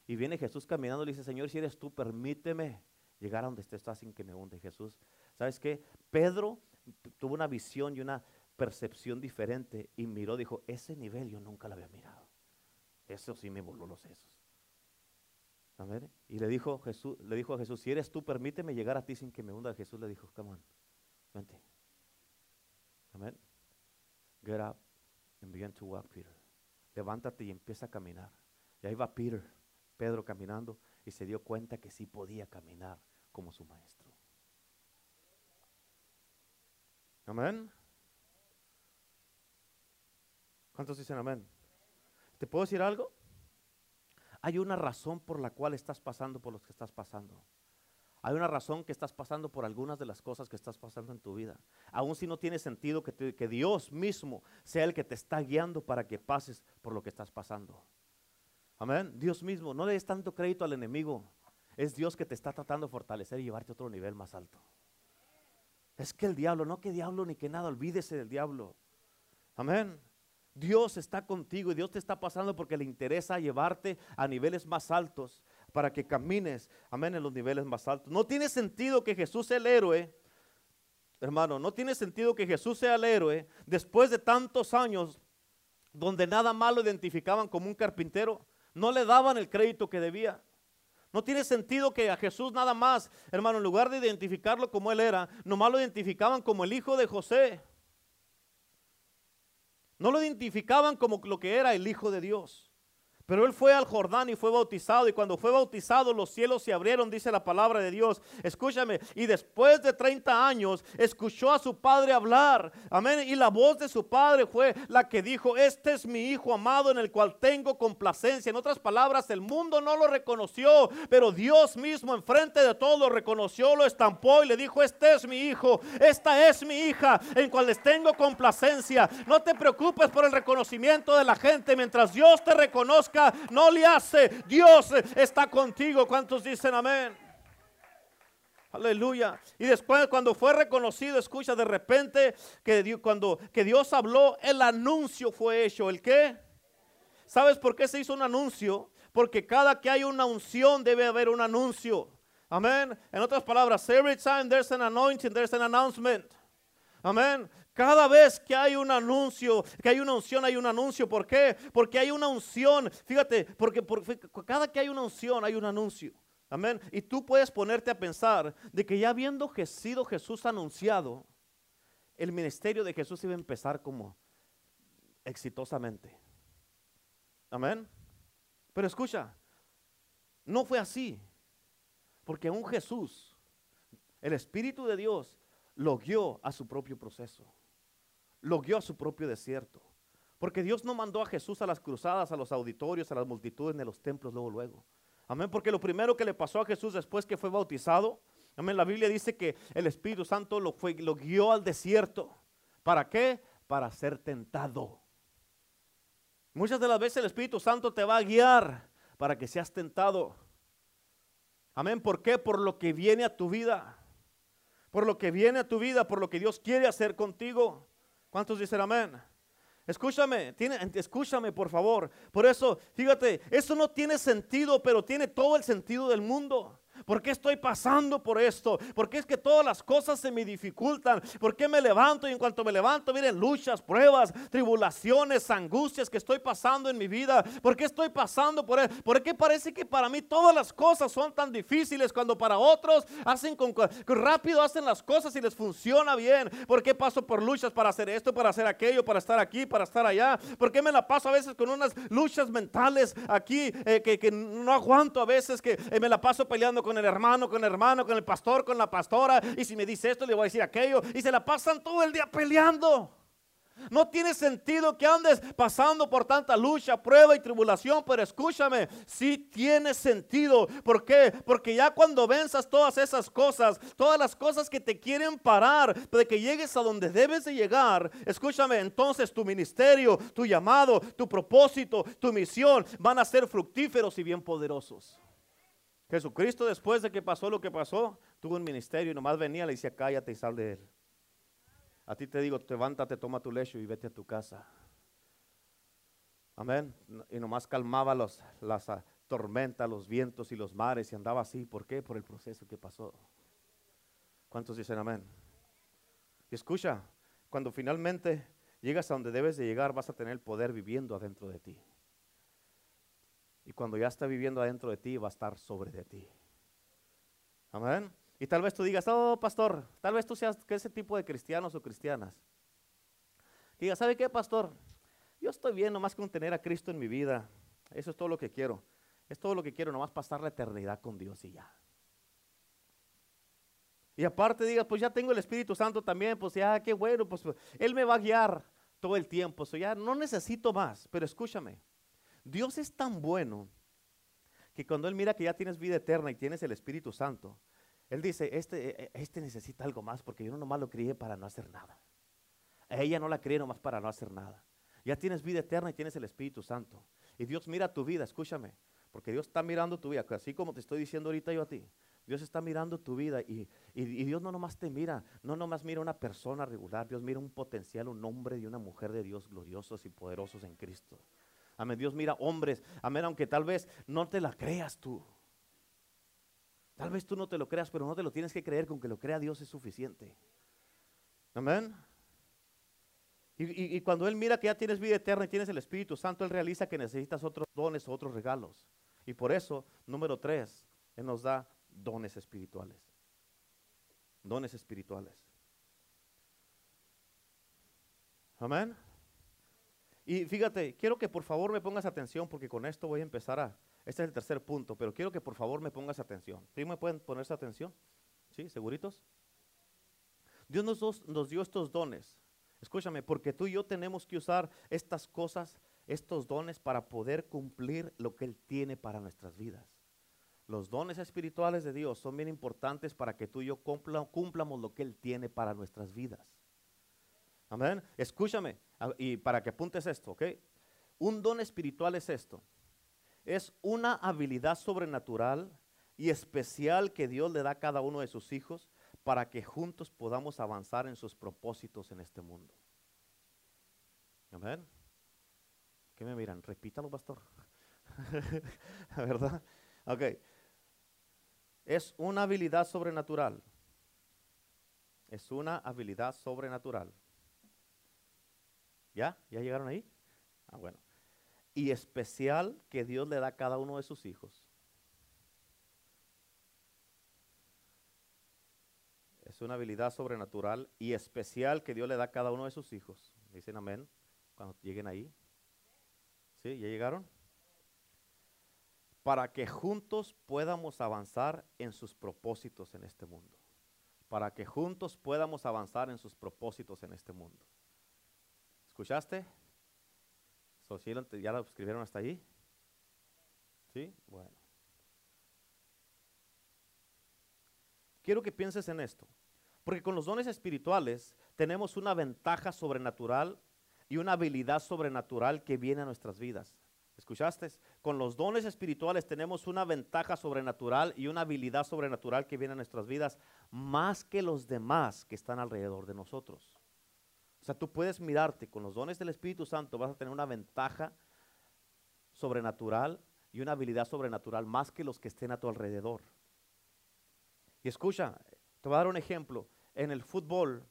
Y viene Jesús caminando y le dice, Señor, si eres tú, permíteme llegar a donde estás sin que me hunde. Jesús, ¿sabes qué? Pedro tuvo una visión y una, percepción diferente y miró, dijo, ese nivel yo nunca lo había mirado. Eso sí me voló los sesos. Amén. Y le dijo, Jesús, le dijo a Jesús, si eres tú, permíteme llegar a ti sin que me hunda. Jesús le dijo, come on, vente. Amén. Get up and begin to walk, Peter. Levántate y empieza a caminar. Y ahí va Peter, Pedro caminando, y se dio cuenta que sí podía caminar como su maestro. Amén. ¿Cuántos dicen amén? ¿Te puedo decir algo? Hay una razón por la cual estás pasando por lo que estás pasando. Hay una razón que estás pasando por algunas de las cosas que estás pasando en tu vida. Aun si no tiene sentido que, que Dios mismo sea el que te está guiando para que pases por lo que estás pasando. Amén. Dios mismo, no le des tanto crédito al enemigo. Es Dios que te está tratando de fortalecer y llevarte a otro nivel más alto. Es que el diablo, no que diablo ni que nada, olvídese del diablo. Amén. Dios está contigo y Dios te está pasando porque le interesa llevarte a niveles más altos para que camines, amén, en los niveles más altos. No tiene sentido que Jesús sea el héroe, hermano, no tiene sentido que Jesús sea el héroe después de tantos años donde nada más lo identificaban como un carpintero, no le daban el crédito que debía. No tiene sentido que a Jesús nada más, hermano, en lugar de identificarlo como él era, nomás lo identificaban como el hijo de José. No lo identificaban como lo que era el Hijo de Dios. Pero él fue al Jordán y fue bautizado. Y cuando fue bautizado, los cielos se abrieron, dice la palabra de Dios. Escúchame. Y después de 30 años, escuchó a su padre hablar. Amén. Y la voz de su padre fue la que dijo: Este es mi hijo amado en el cual tengo complacencia. En otras palabras, el mundo no lo reconoció, pero Dios mismo, enfrente de todo, lo reconoció, lo estampó y le dijo: Este es mi hijo, esta es mi hija, en cual les tengo complacencia. No te preocupes por el reconocimiento de la gente mientras Dios te reconozca no le hace. Dios está contigo. ¿Cuántos dicen amén? Aleluya. Y después cuando fue reconocido, escucha, de repente que Dios, cuando que Dios habló, el anuncio fue hecho. ¿El qué? ¿Sabes por qué se hizo un anuncio? Porque cada que hay una unción debe haber un anuncio. Amén. En otras palabras, every time there's an anointing, there's an announcement. Amén. Cada vez que hay un anuncio, que hay una unción, hay un anuncio. ¿Por qué? Porque hay una unción. Fíjate, porque, cada que hay una unción, hay un anuncio. Amén. Y tú puedes ponerte a pensar de que ya habiendo sido Jesús anunciado, el ministerio de Jesús iba a empezar como exitosamente. Amén. Pero escucha, no fue así. Porque un Jesús, el Espíritu de Dios, lo guió a su propio proceso lo guió a su propio desierto. Porque Dios no mandó a Jesús a las cruzadas, a los auditorios, a las multitudes, ni a los templos luego, luego. Amén, porque lo primero que le pasó a Jesús después que fue bautizado, amén, la Biblia dice que el Espíritu Santo lo, fue, lo guió al desierto. ¿Para qué? Para ser tentado. Muchas de las veces el Espíritu Santo te va a guiar para que seas tentado. Amén, ¿por qué? Por lo que viene a tu vida. Por lo que viene a tu vida, por lo que Dios quiere hacer contigo. ¿Cuántos dicen amén? Escúchame, tiene, escúchame por favor. Por eso, fíjate, eso no tiene sentido, pero tiene todo el sentido del mundo. ¿Por qué estoy pasando por esto? ¿Por qué es que todas las cosas se me dificultan? ¿Por qué me levanto y en cuanto me levanto miren luchas, pruebas, tribulaciones, angustias que estoy pasando en mi vida? ¿Por qué estoy pasando por eso? ¿Por qué parece que para mí todas las cosas son tan difíciles cuando para otros hacen con, rápido hacen las cosas y les funciona bien? ¿Por qué paso por luchas para hacer esto, para hacer aquello, para estar aquí, para estar allá? ¿Por qué me la paso a veces con unas luchas mentales aquí eh, que, no aguanto a veces que eh, me la paso peleando con el hermano, con el hermano, con el pastor, con la pastora. Y si me dice esto, le voy a decir aquello. Y se la pasan todo el día peleando. No tiene sentido que andes pasando por tanta lucha, prueba y tribulación, pero escúchame, sí tiene sentido. ¿Por qué? Porque ya cuando venzas todas esas cosas, todas las cosas que te quieren parar, de que llegues a donde debes de llegar, escúchame, entonces tu ministerio, tu llamado, tu propósito, tu misión van a ser fructíferos y bien poderosos. Jesucristo después de que pasó lo que pasó, tuvo un ministerio y nomás venía, le decía, cállate y sal de él. A ti te digo, levántate, toma tu lecho y vete a tu casa. Amén. Y nomás calmaba los, las ah, tormentas, los vientos y los mares y andaba así. ¿Por qué? Por el proceso que pasó. ¿Cuántos dicen amén? Y escucha, cuando finalmente llegas a donde debes de llegar, vas a tener el poder viviendo adentro de ti. Y cuando ya está viviendo adentro de ti, va a estar sobre de ti. Amén. Y tal vez tú digas, oh, pastor, tal vez tú seas ese tipo de cristianos o cristianas. Y digas, ¿sabe qué, pastor? Yo estoy bien nomás con tener a Cristo en mi vida. Eso es todo lo que quiero. Es todo lo que quiero, nomás pasar la eternidad con Dios y ya. Y aparte digas, pues ya tengo el Espíritu Santo también, pues ya, qué bueno, pues Él me va a guiar todo el tiempo. So ya no necesito más, pero escúchame. Dios es tan bueno que cuando Él mira que ya tienes vida eterna y tienes el Espíritu Santo, Él dice, este, e, e, este necesita algo más porque yo no nomás lo crié para no hacer nada. A ella no la crié nomás para no hacer nada. Ya tienes vida eterna y tienes el Espíritu Santo. Y Dios mira tu vida, escúchame, porque Dios está mirando tu vida, así como te estoy diciendo ahorita yo a ti. Dios está mirando tu vida y, Dios no nomás te mira, no nomás mira una persona regular, Dios mira un potencial, un hombre y una mujer de Dios gloriosos y poderosos en Cristo. Amén, Dios mira hombres, amén, aunque tal vez no te la creas tú. Tal vez tú no te lo creas, pero no te lo tienes que creer, con que lo crea Dios es suficiente. Amén. Y, y, cuando Él mira que ya tienes vida eterna y tienes el Espíritu Santo, Él realiza que necesitas otros dones o otros regalos. Y por eso, número tres, Él nos da dones espirituales. Dones espirituales. Amén. Y fíjate, quiero que por favor me pongas atención porque con esto voy a empezar a... Este es el tercer punto, pero quiero que por favor me pongas atención. ¿Sí me pueden ponerse atención? ¿Sí? ¿Seguritos? Dios nos, nos dio estos dones. Escúchame, porque tú y yo tenemos que usar estas cosas, estos dones para poder cumplir lo que Él tiene para nuestras vidas. Los dones espirituales de Dios son bien importantes para que tú y yo cumplamos lo que Él tiene para nuestras vidas. Amén. Escúchame, y para que apuntes esto, ¿ok? Un don espiritual es esto. Es una habilidad sobrenatural y especial que Dios le da a cada uno de sus hijos para que juntos podamos avanzar en sus propósitos en este mundo. Amén. ¿Qué me miran? Repítalo, pastor. (laughs) ¿Verdad? Ok es una habilidad sobrenatural. Es una habilidad sobrenatural. ¿Ya? ¿Ya llegaron ahí? Ah, bueno. Y especial que Dios le da a cada uno de sus hijos. Es una habilidad sobrenatural y especial que Dios le da a cada uno de sus hijos. Dicen amén cuando lleguen ahí. ¿Sí? ¿Ya llegaron? para que juntos podamos avanzar en sus propósitos en este mundo. Para que juntos podamos avanzar en sus propósitos en este mundo. ¿Escuchaste? ¿Ya lo escribieron hasta ahí? ¿Sí? Bueno. Quiero que pienses en esto. Porque con los dones espirituales tenemos una ventaja sobrenatural y una habilidad sobrenatural que viene a nuestras vidas. ¿Escuchaste? Con los dones espirituales tenemos una ventaja sobrenatural y una habilidad sobrenatural que viene a nuestras vidas más que los demás que están alrededor de nosotros. Sea, tú puedes mirarte con los dones del Espíritu Santo, vas a tener una ventaja sobrenatural y una habilidad sobrenatural más que los que estén a tu alrededor. Y escucha, te voy a dar un ejemplo. En el fútbol,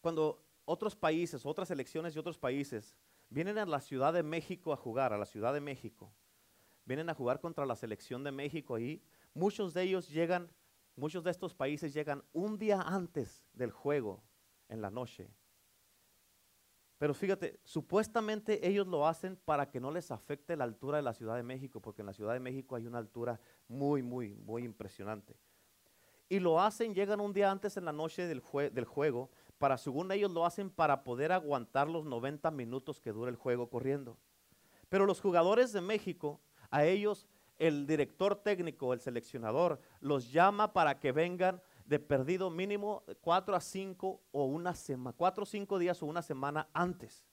cuando otros países, otras elecciones de otros países vienen a la Ciudad de México a jugar, a la Ciudad de México. Vienen a jugar contra la selección de México ahí. Muchos de ellos llegan, muchos de estos países llegan un día antes del juego, en la noche. Pero fíjate, supuestamente ellos lo hacen para que no les afecte la altura de la Ciudad de México, porque en la Ciudad de México hay una altura muy, muy, muy impresionante. Y lo hacen, llegan un día antes en la noche del, juego para, según ellos lo hacen para poder aguantar los 90 minutos que dura el juego corriendo. Pero los jugadores de México, a ellos el director técnico, el seleccionador, los llama para que vengan de perdido mínimo 4 a 5 o una semana, 4 o 5 días o una semana antes.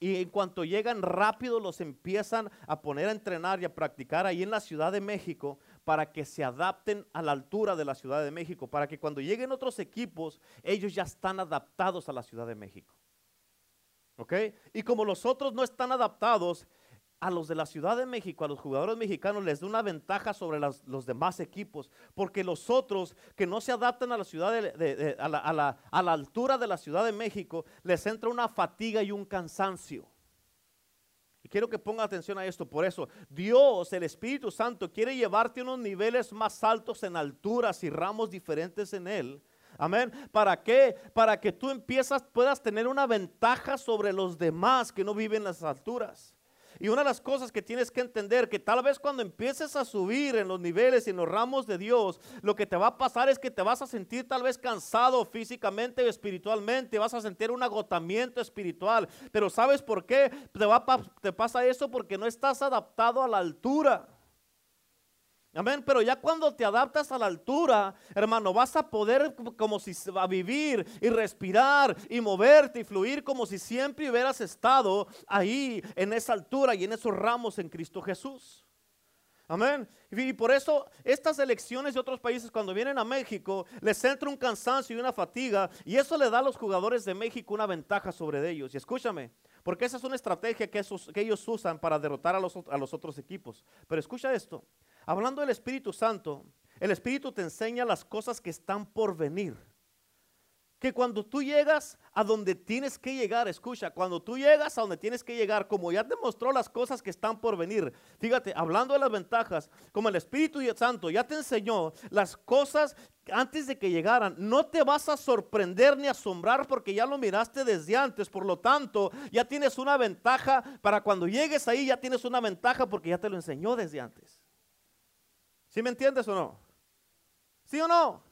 Y en cuanto llegan rápido los empiezan a poner a entrenar y a practicar ahí en la Ciudad de México para que se adapten a la altura de la Ciudad de México, para que cuando lleguen otros equipos, ellos ya están adaptados a la Ciudad de México. ¿Ok? Y como los otros no están adaptados, a los de la Ciudad de México, a los jugadores mexicanos, les da una ventaja sobre los demás equipos, porque los otros que no se adaptan a la ciudad a, la, a la altura de la Ciudad de México, les entra una fatiga y un cansancio. ¿Y quiero que ponga atención a esto. Por eso, Dios, el Espíritu Santo, quiere llevarte a unos niveles más altos en alturas y ramos diferentes en Él. Amén. ¿Para qué? Para que tú empiezas, puedas tener una ventaja sobre los demás que no viven en las alturas. Y una de las cosas que tienes que entender, que tal vez cuando empieces a subir en los niveles y en los ramos de Dios, lo que te va a pasar es que te vas a sentir tal vez cansado físicamente o espiritualmente, vas a sentir un agotamiento espiritual. Pero ¿sabes por qué te, va, te pasa eso? Porque no estás adaptado a la altura. Amén, pero ya cuando te adaptas a la altura, hermano, vas a poder como si a vivir y respirar y moverte y fluir como si siempre hubieras estado ahí en esa altura y en esos ramos en Cristo Jesús. Amén. Y por eso estas elecciones de otros países cuando vienen a México les entra un cansancio y una fatiga y eso le da a los jugadores de México una ventaja sobre ellos. Y escúchame, porque esa es una estrategia que, ellos usan para derrotar a los otros equipos. Pero escucha esto. Hablando del Espíritu Santo, el Espíritu te enseña las cosas que están por venir. Que cuando tú llegas a donde tienes que llegar, escucha, cuando tú llegas a donde tienes que llegar, como ya te mostró las cosas que están por venir, fíjate, hablando de las ventajas, como el Espíritu Santo ya te enseñó las cosas antes de que llegaran, no te vas a sorprender ni asombrar porque ya lo miraste desde antes, por lo tanto, ya tienes una ventaja para cuando llegues ahí, ya tienes una ventaja porque ya te lo enseñó desde antes. ¿Sí me entiendes o no? ¿Sí o no?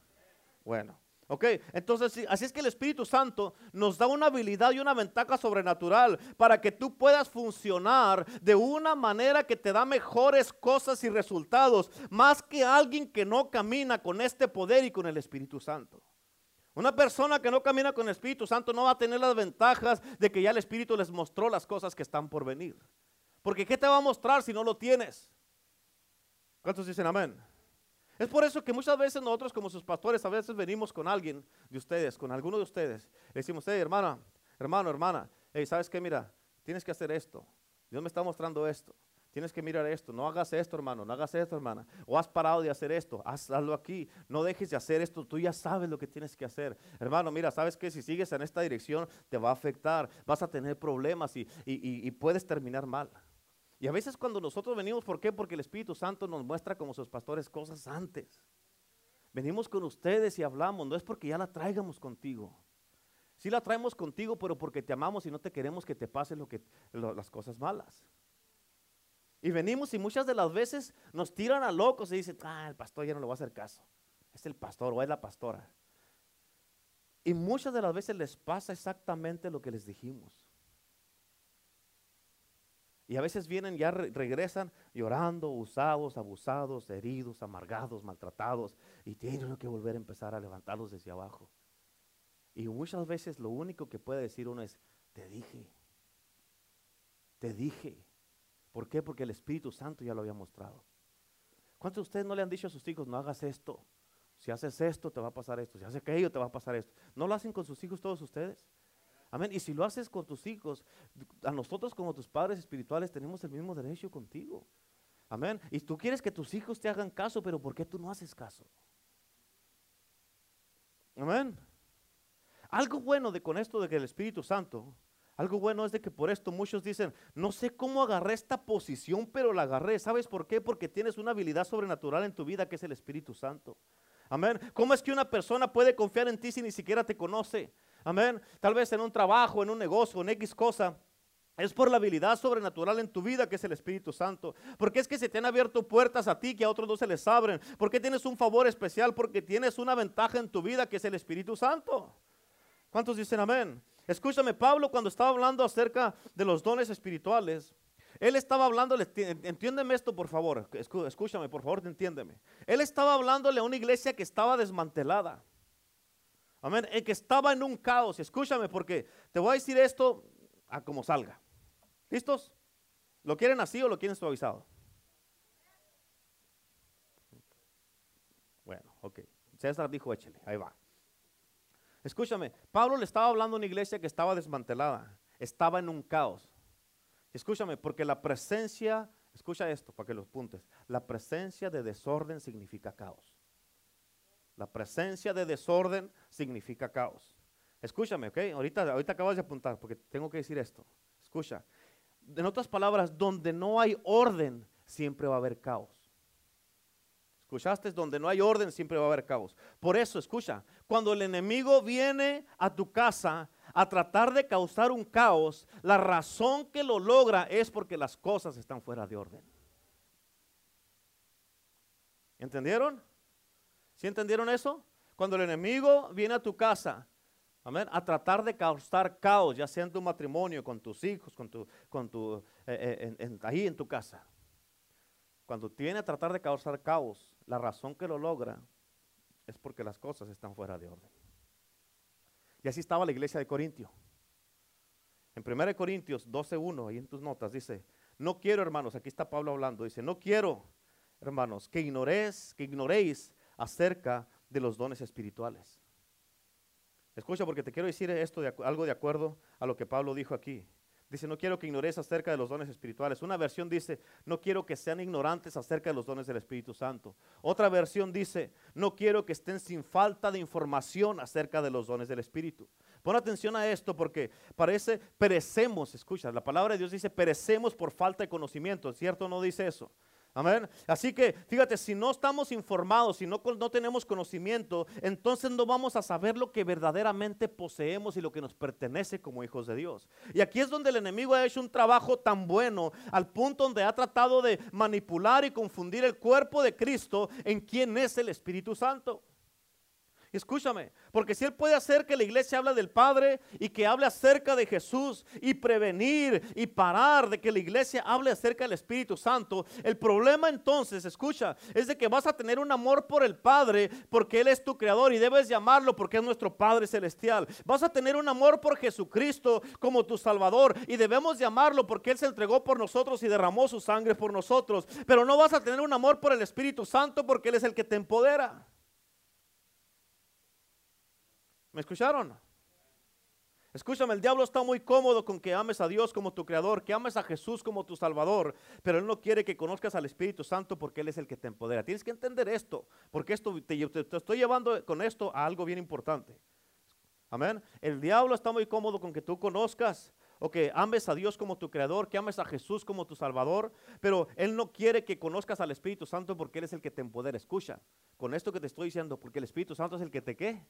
Bueno, ok. Entonces, así es que el Espíritu Santo nos da una habilidad y una ventaja sobrenatural para que tú puedas funcionar de una manera que te da mejores cosas y resultados, más que alguien que no camina con este poder y con el Espíritu Santo. Una persona que no camina con el Espíritu Santo no va a tener las ventajas de que ya el Espíritu les mostró las cosas que están por venir. Porque ¿qué te va a mostrar si no lo tienes? ¿Cuántos dicen amén? Es por eso que muchas veces nosotros como sus pastores a veces venimos con alguien de ustedes, con alguno de ustedes. Le decimos, hey hermana, hermano, hermana, hey, ¿sabes qué? Mira, tienes que hacer esto. Dios me está mostrando esto. Tienes que mirar esto. No hagas esto, hermano. No hagas esto, hermana. O has parado de hacer esto. Hazlo aquí. No dejes de hacer esto. Tú ya sabes lo que tienes que hacer. Hermano, mira, sabes que si sigues en esta dirección te va a afectar. Vas a tener problemas y, y puedes terminar mal. Y a veces cuando nosotros venimos, ¿por qué? Porque el Espíritu Santo nos muestra como sus pastores cosas antes. Venimos con ustedes y hablamos, no es porque ya la traigamos contigo. Sí la traemos contigo, pero porque te amamos y no te queremos que te pasen lo que, las cosas malas. Y venimos y muchas de las veces nos tiran a locos y dicen, ah, el pastor ya no le va a hacer caso. Es el pastor o es la pastora. Y muchas de las veces les pasa exactamente lo que les dijimos. Y a veces vienen, ya regresan llorando, usados, abusados, heridos, amargados, maltratados. Y tienen que volver a empezar a levantarlos desde abajo. Y muchas veces lo único que puede decir uno es, te dije, te dije. ¿Por qué? Porque el Espíritu Santo ya lo había mostrado. ¿Cuántos de ustedes no le han dicho a sus hijos, no hagas esto? Si haces esto, te va a pasar esto. Si haces aquello, te va a pasar esto. ¿No lo hacen con sus hijos todos ustedes? Amén. Y si lo haces con tus hijos, a nosotros como tus padres espirituales tenemos el mismo derecho contigo. Amén. Y tú quieres que tus hijos te hagan caso, pero ¿por qué tú no haces caso? Amén. Algo bueno de con esto de que el Espíritu Santo, algo bueno es de que por esto muchos dicen, no sé cómo agarré esta posición, pero la agarré. ¿Sabes por qué? Porque tienes una habilidad sobrenatural en tu vida que es el Espíritu Santo. Amén. ¿Cómo es que una persona puede confiar en ti si ni siquiera te conoce? Amén. Tal vez en un trabajo, en un negocio, en X cosa. Es por la habilidad sobrenatural en tu vida que es el Espíritu Santo. Porque es que se te han abierto puertas a ti que a otros no se les abren. Porque tienes un favor especial. Porque tienes una ventaja en tu vida que es el Espíritu Santo. ¿Cuántos dicen amén? Escúchame, Pablo cuando estaba hablando acerca de los dones espirituales, él estaba hablándole, entiéndeme esto por favor, escúchame por favor, entiéndeme. Él estaba hablándole a una iglesia que estaba desmantelada. Amén. El que estaba en un caos. Escúchame porque te voy a decir esto a como salga. ¿Listos? ¿Lo quieren así o lo quieren suavizado? Bueno, ok. César dijo, échele, ahí va. Escúchame, Pablo le estaba hablando a una iglesia que estaba desmantelada, estaba en un caos. Escúchame, porque la presencia, escucha esto para que lo apuntes, la presencia de desorden significa caos. La presencia de desorden significa caos. Escúchame, ¿ok? Ahorita, ahorita acabas de apuntar porque tengo que decir esto. Escucha. en otras palabras, donde no hay orden, siempre va a haber caos. ¿Escuchaste? Donde no hay orden, siempre va a haber caos. Por eso, escucha, cuando el enemigo viene a tu casa a tratar de causar un caos, la razón que lo logra es porque las cosas están fuera de orden. ¿Entendieron? ¿Sí entendieron eso? Cuando el enemigo viene a tu casa a tratar de causar caos, ya sea en tu matrimonio, con tus hijos, con tu, con tu, eh, eh, ahí en tu casa. Cuando viene a tratar de causar caos, la razón que lo logra es porque las cosas están fuera de orden. Y así estaba la iglesia de Corintio. En 1 Corintios 12.1, ahí en tus notas, dice, no quiero hermanos, aquí está Pablo hablando, dice, no quiero hermanos que ignoréis, que ignoréis acerca de los dones espirituales. Escucha porque te quiero decir esto de, algo de acuerdo a lo que Pablo dijo aquí. Dice, no quiero que ignores acerca de los dones espirituales. Una versión dice, no quiero que sean ignorantes acerca de los dones del Espíritu Santo. Otra versión dice, no quiero que estén sin falta de información acerca de los dones del Espíritu. Pon atención a esto porque parece, perecemos, escucha, la palabra de Dios dice, perecemos por falta de conocimiento. ¿Cierto? No dice eso. Amén. Así que fíjate, si no estamos informados, si no, no tenemos conocimiento, entonces no vamos a saber lo que verdaderamente poseemos y lo que nos pertenece como hijos de Dios. Y aquí es donde el enemigo ha hecho un trabajo tan bueno al punto donde ha tratado de manipular y confundir el cuerpo de Cristo en quién es el Espíritu Santo. Escúchame, porque si Él puede hacer que la iglesia hable del Padre y que hable acerca de Jesús y prevenir y parar de que la iglesia hable acerca del Espíritu Santo, el problema entonces, escucha, es de que vas a tener un amor por el Padre porque Él es tu creador y debes llamarlo porque es nuestro Padre celestial. Vas a tener un amor por Jesucristo como tu Salvador y debemos llamarlo porque Él se entregó por nosotros y derramó su sangre por nosotros. Pero no vas a tener un amor por el Espíritu Santo porque Él es el que te empodera. ¿Me escucharon? Escúchame, el diablo está muy cómodo con que ames a Dios como tu creador, que ames a Jesús como tu salvador, pero él no quiere que conozcas al Espíritu Santo porque él es el que te empodera. Tienes que entender esto, porque esto te, te estoy llevando con esto a algo bien importante. Amén. El diablo está muy cómodo con que tú conozcas o que ames a Dios como tu creador, que ames a Jesús como tu salvador, pero Él no quiere que conozcas al Espíritu Santo porque Él es el que te empodera. Escucha, con esto que te estoy diciendo, porque el Espíritu Santo es el que te qué?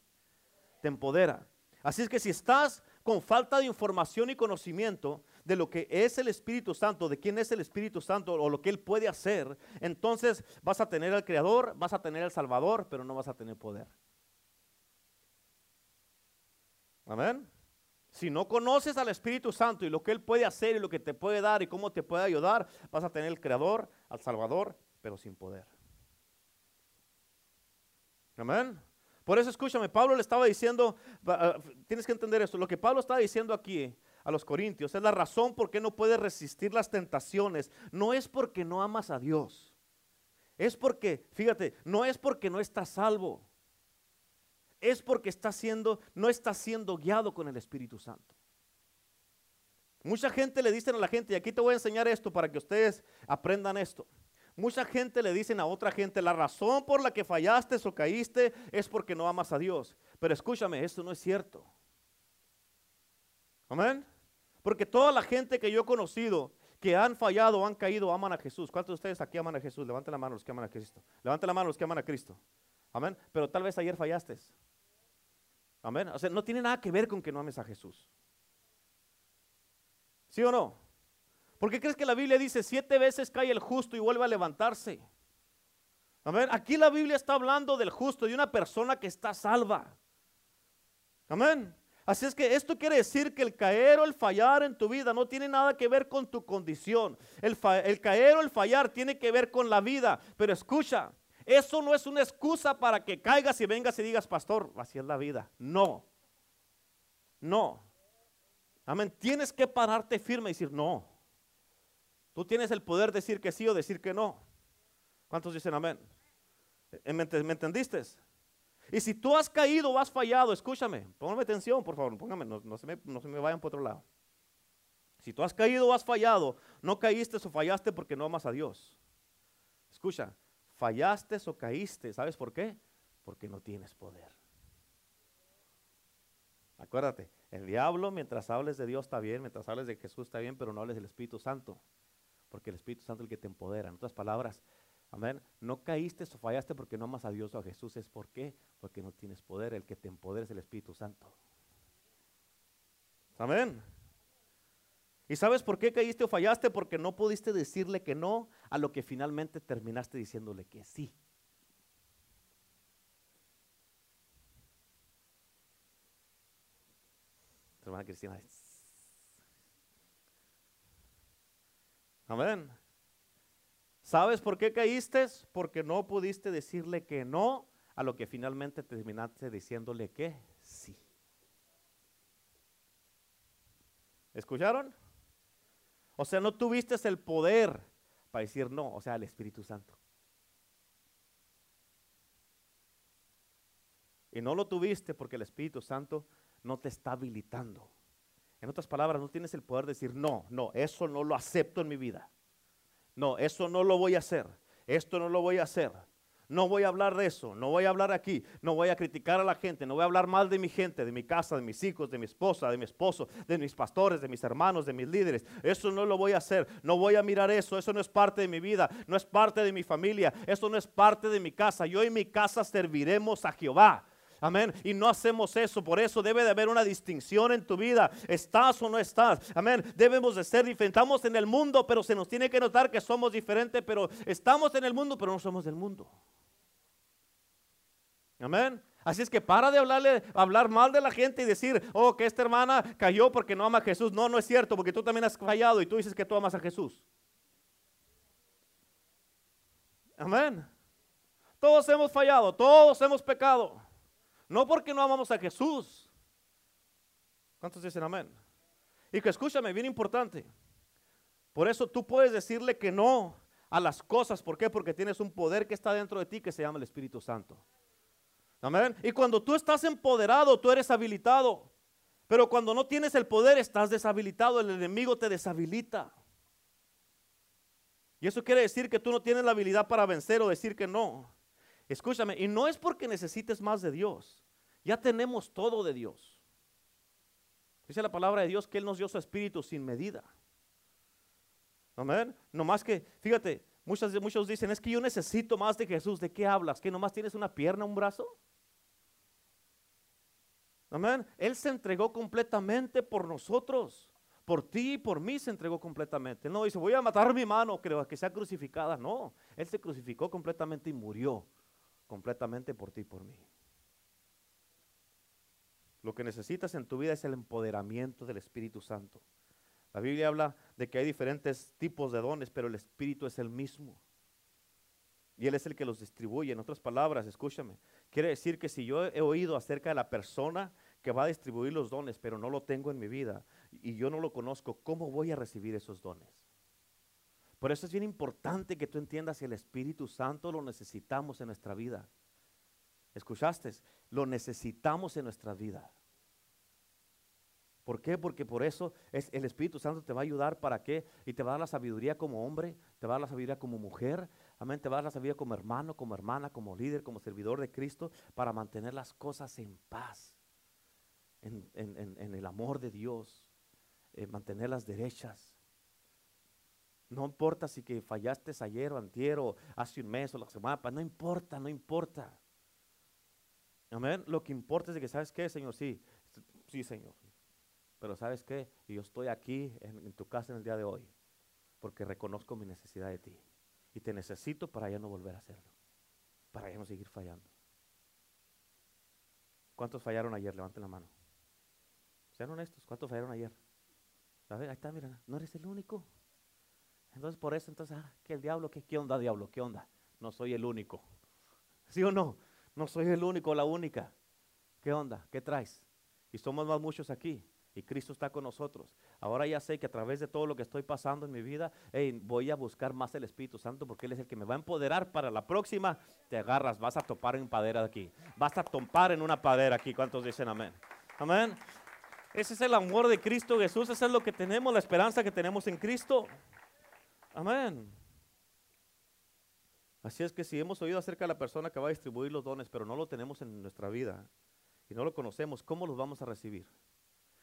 Te empodera. Así es que si estás con falta de información y conocimiento de lo que es el Espíritu Santo, de quién es el Espíritu Santo o lo que Él puede hacer, entonces vas a tener al Creador, vas a tener al Salvador, pero no vas a tener poder. Amén. Si no conoces al Espíritu Santo y lo que Él puede hacer y lo que te puede dar y cómo te puede ayudar, vas a tener al Creador, al Salvador, pero sin poder. Amén. Por eso escúchame, Pablo le estaba diciendo, ah, tienes que entender esto, lo que Pablo estaba diciendo aquí a los corintios es la razón por qué no puedes resistir las tentaciones. No es porque no amas a Dios. Es porque, fíjate, no es porque no estás salvo. Es porque está siendo, no estás siendo guiado con el Espíritu Santo. Mucha gente le dicen a la gente, y aquí te voy a enseñar esto para que ustedes aprendan esto. Mucha gente le dicen a otra gente, la razón por la que fallaste o caíste es porque no amas a Dios. Pero escúchame, esto no es cierto. Amén. Porque toda la gente que yo he conocido que han fallado han caído aman a Jesús. ¿Cuántos de ustedes aquí aman a Jesús? Levanten la mano los que aman a Cristo. Levanten la mano los que aman a Cristo. Amén. Pero tal vez ayer fallaste. Amén. O sea, no tiene nada que ver con que no ames a Jesús. ¿Sí o no? ¿Por qué crees que la Biblia dice siete veces cae el justo y vuelve a levantarse? A ver, aquí la Biblia está hablando del justo, de una persona que está salva. Amén. Así es que esto quiere decir que el caer o el fallar en tu vida no tiene nada que ver con tu condición. El, el, caer o el fallar tiene que ver con la vida. Pero escucha, eso no es una excusa para que caigas y vengas y digas, pastor, así es la vida. No. No. Amén. Tienes que pararte firme y decir, no. Tú tienes el poder de decir que sí o decir que no. ¿Cuántos dicen amén? ¿Me, entendiste? Y si tú has caído o has fallado, escúchame, póngame atención, por favor, póngame, no, se me, no se me vayan por otro lado. Si tú has caído o has fallado, no caíste o fallaste porque no amas a Dios. Escucha, fallaste o caíste, ¿sabes por qué? Porque no tienes poder. Acuérdate, El diablo, mientras hables de Dios está bien, mientras hables de Jesús está bien, pero no hables del Espíritu Santo, porque el Espíritu Santo es el que te empodera. En otras palabras, amén, no caíste o fallaste porque no amas a Dios o a Jesús, es por qué, porque no tienes poder, el que te empodera es el Espíritu Santo. Amén. ¿Y sabes por qué caíste o fallaste? Porque no pudiste decirle que no a lo que finalmente terminaste diciéndole que sí. Hermana Cristina. Amén. ¿Sabes por qué caíste? Porque no pudiste decirle que no a lo que finalmente terminaste diciéndole que sí. ¿Escucharon? O sea, no tuviste el poder para decir no, o sea, el Espíritu Santo. Y no lo tuviste porque el Espíritu Santo no te está habilitando. En otras palabras, no tienes el poder de decir, no, no, eso no lo acepto en mi vida. No, eso no lo voy a hacer. Esto no lo voy a hacer. No voy a hablar de eso, no voy a hablar aquí, no voy a criticar a la gente, no voy a hablar mal de mi gente, de mi casa, de mis hijos, de mi esposa, de mi esposo, de mis pastores, de mis hermanos, de mis líderes. Eso no lo voy a hacer, no voy a mirar eso, eso no es parte de mi vida, no es parte de mi familia, eso no es parte de mi casa. Yo y mi casa serviremos a Jehová. Amén. Y no hacemos eso. Por eso debe de haber una distinción en tu vida. ¿Estás o no estás? Amén. Debemos de ser diferentes. Estamos en el mundo, pero se nos tiene que notar que somos diferentes. Pero estamos en el mundo, pero no somos del mundo. Amén. Así es que para de hablarle, hablar mal de la gente y decir, oh, que esta hermana cayó porque no ama a Jesús. No, no es cierto, porque tú también has fallado y tú dices que tú amas a Jesús. Amén. Todos hemos fallado, todos hemos pecado. No porque no amamos a Jesús. ¿Cuántos dicen amén? Y que escúchame, bien importante. Por eso tú puedes decirle que no a las cosas. ¿Por qué? Porque tienes un poder que está dentro de ti que se llama el Espíritu Santo. Amén. Y cuando tú estás empoderado, tú eres habilitado. Pero cuando no tienes el poder, estás deshabilitado. El enemigo te deshabilita. Y eso quiere decir que tú no tienes la habilidad para vencer o decir que no. Escúchame, y no es porque necesites más de Dios. Ya tenemos todo de Dios. Dice la palabra de Dios que Él nos dio su espíritu sin medida. Amén. No más que, fíjate, muchos, muchos dicen, es que yo necesito más de Jesús. ¿De qué hablas? ¿Que nomás tienes una pierna, un brazo? Amén. Él se entregó completamente por nosotros. Por ti y por mí se entregó completamente. No dice, voy a matar mi mano, creo que sea crucificada. No, Él se crucificó completamente y murió completamente por ti y por mí. Lo que necesitas en tu vida es el empoderamiento del Espíritu Santo. La Biblia habla de que hay diferentes tipos de dones, pero el Espíritu es el mismo. Y Él es el que los distribuye. En otras palabras, escúchame, quiere decir que si yo he oído acerca de la persona que va a distribuir los dones, pero no lo tengo en mi vida y yo no lo conozco, ¿cómo voy a recibir esos dones? Por eso es bien importante que tú entiendas que el Espíritu Santo lo necesitamos en nuestra vida. ¿Escuchaste? Lo necesitamos en nuestra vida. ¿Por qué? Porque por eso es, el Espíritu Santo te va a ayudar para qué? Y te va a dar la sabiduría como hombre, te va a dar la sabiduría como mujer, amén, te va a dar la sabiduría como hermano, como hermana, como líder, como servidor de Cristo, para mantener las cosas en paz, en, el amor de Dios, en mantenerlas derechas. No importa si que fallaste ayer o antier o hace un mes o la semana, no importa, no importa. Amén. Lo que importa es que, ¿sabes qué, Señor? Sí, sí, Señor. Pero ¿sabes qué? yo estoy aquí en, tu casa en el día de hoy porque reconozco mi necesidad de ti. Y te necesito para ya no volver a hacerlo. Para ya no seguir fallando. ¿Cuántos fallaron ayer? Levanten la mano. Sean honestos, ¿cuántos fallaron ayer? Ahí está, mira, no eres el único. Entonces por eso, entonces, ah, que el diablo, ¿qué, ¿qué onda, diablo? ¿Qué onda? No soy el único. ¿Sí o no? No soy el único, la única. ¿Qué onda? ¿Qué traes? Y somos más muchos aquí. Y Cristo está con nosotros. Ahora ya sé que a través de todo lo que estoy pasando en mi vida, voy a buscar más el Espíritu Santo porque Él es el que me va a empoderar para la próxima. Te agarras, vas a topar en padera aquí. Vas a topar en una padera aquí. ¿Cuántos dicen amén? Amén. Ese es el amor de Cristo Jesús. Ese es lo que tenemos, la esperanza que tenemos en Cristo. Amén. Así es que si hemos oído acerca de la persona que va a distribuir los dones, pero no lo tenemos en nuestra vida y no lo conocemos, ¿cómo los vamos a recibir?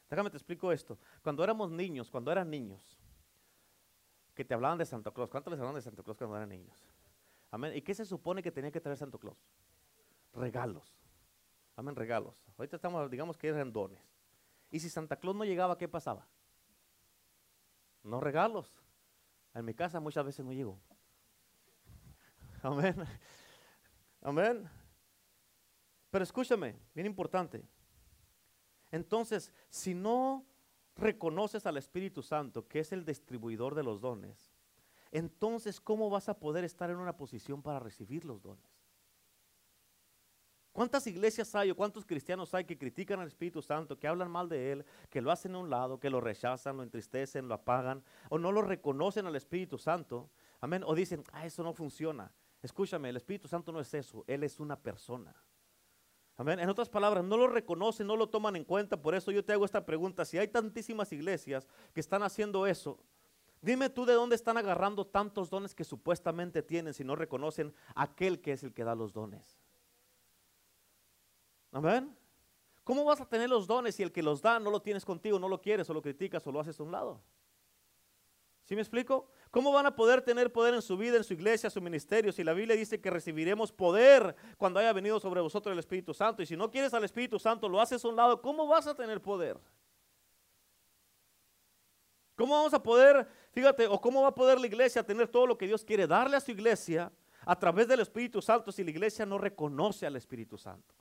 Déjame te explico esto. Cuando éramos niños, cuando eran niños, que te hablaban de Santa Claus, ¿cuánto les hablaban de Santa Claus cuando eran niños? Amén. ¿Y qué se supone que tenía que traer Santa Claus? Regalos. Amén, regalos. Ahorita estamos, digamos que eran dones. Y si Santa Claus no llegaba, ¿qué pasaba? No regalos. En mi casa muchas veces no llegó. Amén. Amén. Pero escúchame, bien importante. Entonces, si no reconoces al Espíritu Santo, que es el distribuidor de los dones, entonces, ¿cómo vas a poder estar en una posición para recibir los dones? ¿Cuántas iglesias hay o cuántos cristianos hay que critican al Espíritu Santo, que hablan mal de Él, que lo hacen a un lado, que lo rechazan, lo entristecen, lo apagan, o no lo reconocen al Espíritu Santo? Amén. O dicen, ah, eso no funciona. Escúchame, el Espíritu Santo no es eso, Él es una persona. Amén. En otras palabras, no lo reconocen, no lo toman en cuenta. Por eso yo te hago esta pregunta. Si hay tantísimas iglesias que están haciendo eso, dime tú de dónde están agarrando tantos dones que supuestamente tienen si no reconocen aquel que es el que da los dones. Amén. ¿Cómo vas a tener los dones si el que los da no lo tienes contigo, no lo quieres o lo criticas o lo haces a un lado? ¿Sí me explico? ¿Cómo van a poder tener poder en su vida, en su iglesia, en su ministerio, si la Biblia dice que recibiremos poder cuando haya venido sobre vosotros el Espíritu Santo? Y si no quieres al Espíritu Santo, lo haces a un lado, ¿cómo vas a tener poder? ¿Cómo vamos a poder, fíjate, o cómo va a poder la iglesia tener todo lo que Dios quiere darle a su iglesia a través del Espíritu Santo si la iglesia no reconoce al Espíritu Santo?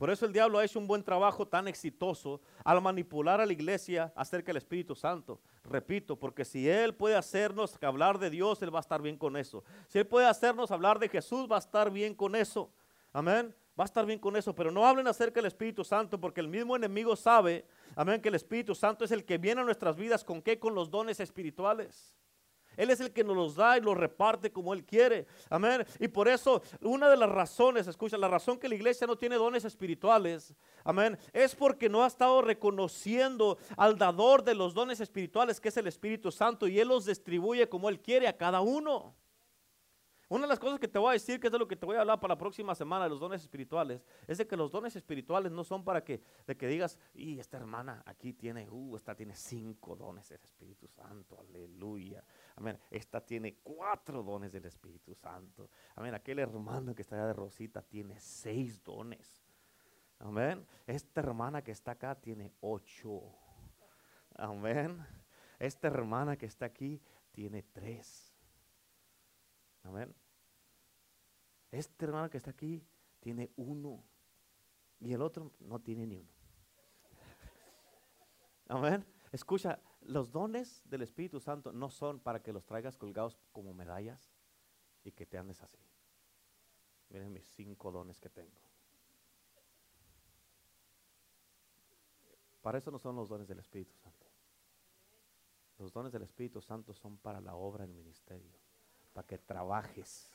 Por eso el diablo ha hecho un buen trabajo tan exitoso al manipular a la iglesia acerca del Espíritu Santo. Repito, porque si Él puede hacernos hablar de Dios, Él va a estar bien con eso. Si Él puede hacernos hablar de Jesús, va a estar bien con eso. Amén. Va a estar bien con eso, pero no hablen acerca del Espíritu Santo porque el mismo enemigo sabe, amén, que el Espíritu Santo es el que viene a nuestras vidas con qué? Con los dones espirituales. Él es el que nos los da y los reparte como Él quiere. Amén. Y por eso, una de las razones, escucha, la razón que la iglesia no tiene dones espirituales, amén, es porque no ha estado reconociendo al dador de los dones espirituales, que es el Espíritu Santo, y Él los distribuye como Él quiere a cada uno. Una de las cosas que te voy a decir, que es de lo que te voy a hablar para la próxima semana de los dones espirituales, es de que los dones espirituales no son para que, de que digas, y esta hermana aquí tiene, uh, esta tiene cinco dones del Espíritu Santo, aleluya. Amén, esta tiene cuatro dones del Espíritu Santo. Amén, aquel hermano que está allá de Rosita tiene seis dones. Amén, esta hermana que está acá tiene ocho. Amén, esta hermana que está aquí tiene tres. Amén. Este hermano que está aquí tiene uno y el otro no tiene ni uno. Amén. Escucha, los dones del Espíritu Santo no son para que los traigas colgados como medallas y que te andes así. Miren mis cinco dones que tengo. Para eso no son los dones del Espíritu Santo. Los dones del Espíritu Santo son para la obra en ministerio para que trabajes.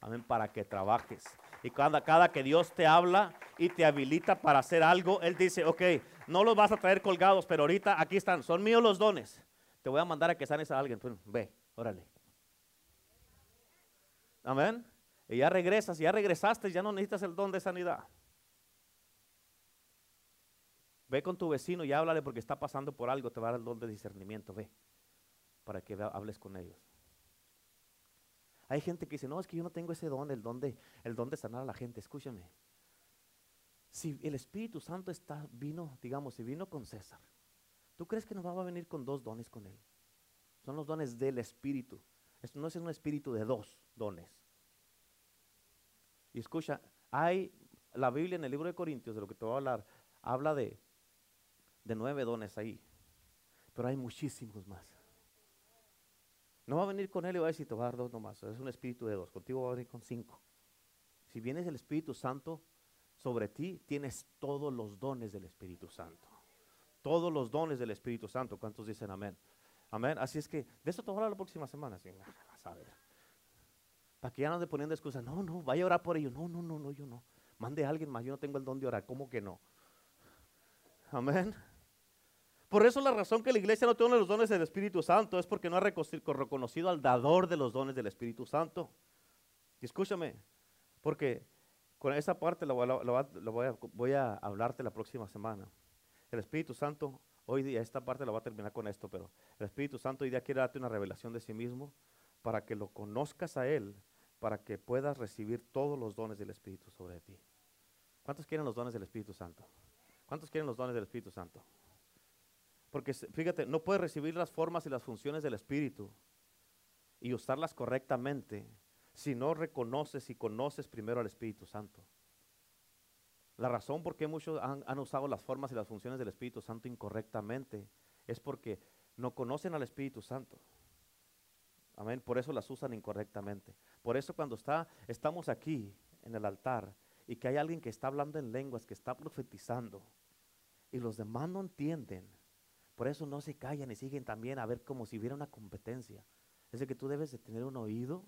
Amén, para que trabajes. Y cada, cada que Dios te habla y te habilita para hacer algo, Él dice, ok, no los vas a traer colgados, pero ahorita aquí están, son míos los dones. Te voy a mandar a que sanes a alguien. ve, órale. Amén. Y ya regresas, ya regresaste, ya no necesitas el don de sanidad. Ve con tu vecino y háblale porque está pasando por algo, te va a dar el don de discernimiento, ve, para que hables con ellos. Hay gente que dice, no, es que yo no tengo ese don, el don de, el don de sanar a la gente. Escúchame. Si el Espíritu Santo está, vino, digamos, si vino con César, ¿tú crees que nos va a venir con dos dones con él? Son los dones del Espíritu. Esto no es un espíritu de dos dones. Y escucha, hay la Biblia en el libro de Corintios, de lo que te voy a hablar, habla de, de nueve dones ahí. Pero hay muchísimos más. No va a venir con él y va a decir, te va a dar dos nomás. Es un espíritu de dos. Contigo va a venir con cinco. Si vienes el Espíritu Santo sobre ti, tienes todos los dones del Espíritu Santo. Todos los dones del Espíritu Santo. ¿Cuántos dicen amén? Amén. Así es que de eso te voy a hablar la próxima semana. Ah, Para que ya no ande poniendo excusas. No, no, vaya a orar por ello. No, no, no, no, yo no. Mande a alguien más. Yo no tengo el don de orar. ¿Cómo que no? Amén. Por eso la razón que la iglesia no tiene los dones del Espíritu Santo es porque no ha reconocido al dador de los dones del Espíritu Santo. Y escúchame, porque con esa parte la, voy, a, voy a hablarte la próxima semana. El Espíritu Santo, hoy día, esta parte la voy a terminar con esto, pero el Espíritu Santo hoy día quiere darte una revelación de sí mismo para que lo conozcas a Él, para que puedas recibir todos los dones del Espíritu sobre ti. ¿Cuántos quieren los dones del Espíritu Santo? ¿Cuántos quieren los dones del Espíritu Santo? Porque fíjate, no puedes recibir las formas y las funciones del Espíritu y usarlas correctamente si no reconoces y conoces primero al Espíritu Santo. La razón por qué muchos han, han, usado las formas y las funciones del Espíritu Santo incorrectamente es porque no conocen al Espíritu Santo. Amén. Por eso las usan incorrectamente. Por eso cuando está, estamos aquí en el altar y que hay alguien que está hablando en lenguas, que está profetizando, y los demás no entienden, por eso no se callan y siguen también a ver como si hubiera una competencia. Es de que tú debes de tener un oído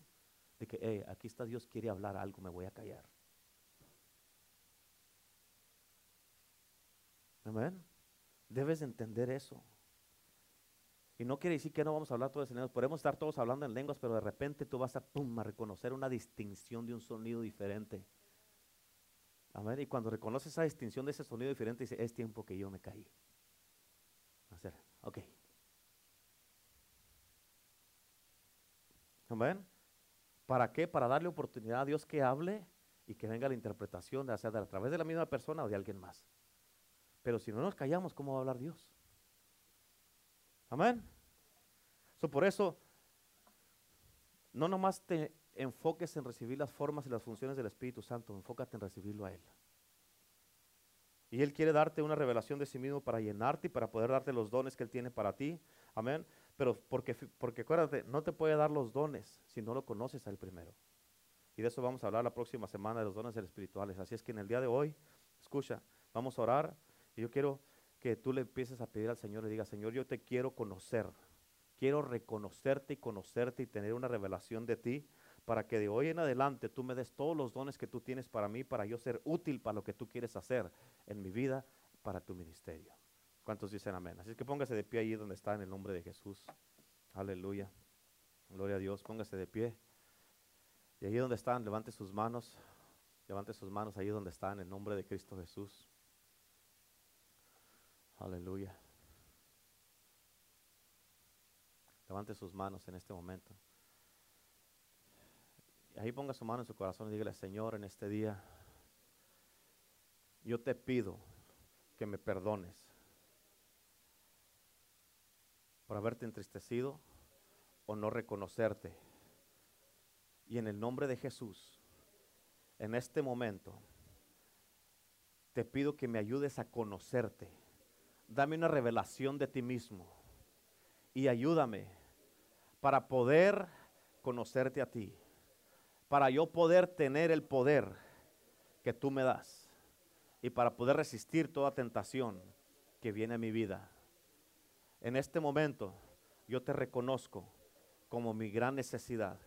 de que, aquí está Dios, quiere hablar algo, me voy a callar. Amén. Debes entender eso. Y no quiere decir que no vamos a hablar todos en lenguas. Podemos estar todos hablando en lenguas, pero de repente tú vas a, pum, a reconocer una distinción de un sonido diferente. Amén. Y cuando reconoces esa distinción de ese sonido diferente, dice, es tiempo que yo me caí. Hacer, ok. Amén. ¿Para qué? Para darle oportunidad a Dios que hable y que venga la interpretación, de hacer a través de la misma persona o de alguien más. Pero si no nos callamos, ¿cómo va a hablar Dios? Amén. por eso, no nomás te enfoques en recibir las formas y las funciones del Espíritu Santo, enfócate en recibirlo a Él. Y Él quiere darte una revelación de sí mismo para llenarte y para poder darte los dones que Él tiene para ti. Amén. Pero porque, porque acuérdate, no te puede dar los dones si no lo conoces a Él primero. Y de eso vamos a hablar la próxima semana de los dones espirituales. Así es que en el día de hoy, escucha, vamos a orar. Y yo quiero que tú le empieces a pedir al Señor y digas, Señor, yo te quiero conocer. Quiero reconocerte y conocerte y tener una revelación de ti para que de hoy en adelante tú me des todos los dones que tú tienes para mí, para yo ser útil para lo que tú quieres hacer en mi vida, para tu ministerio. ¿Cuántos dicen amén? Así que póngase de pie ahí donde está en el nombre de Jesús. Aleluya. Gloria a Dios. Póngase de pie. Y ahí donde están, levante sus manos. Levante sus manos ahí donde están en el nombre de Cristo Jesús. Aleluya. Levante sus manos en este momento. Ahí ponga su mano en su corazón y dígale, Señor, en este día, yo te pido que me perdones por haberte entristecido o no reconocerte. Y en el nombre de Jesús, en este momento, te pido que me ayudes a conocerte. Dame una revelación de ti mismo y ayúdame para poder conocerte a ti, para yo poder tener el poder que tú me das y para poder resistir toda tentación que viene a mi vida. En este momento yo te reconozco como mi gran necesidad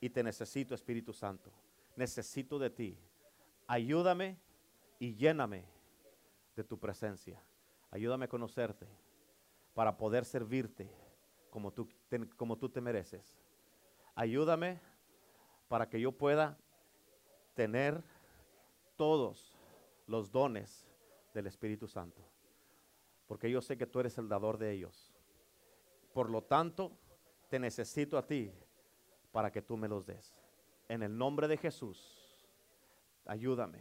y te necesito, Espíritu Santo. Necesito de ti. Ayúdame y lléname de tu presencia. Ayúdame a conocerte para poder servirte como tú, como tú te mereces. Ayúdame para que yo pueda tener todos los dones del Espíritu Santo porque yo sé que tú eres el dador de ellos. Por lo tanto, te necesito a ti para que tú me los des. En el nombre de Jesús, ayúdame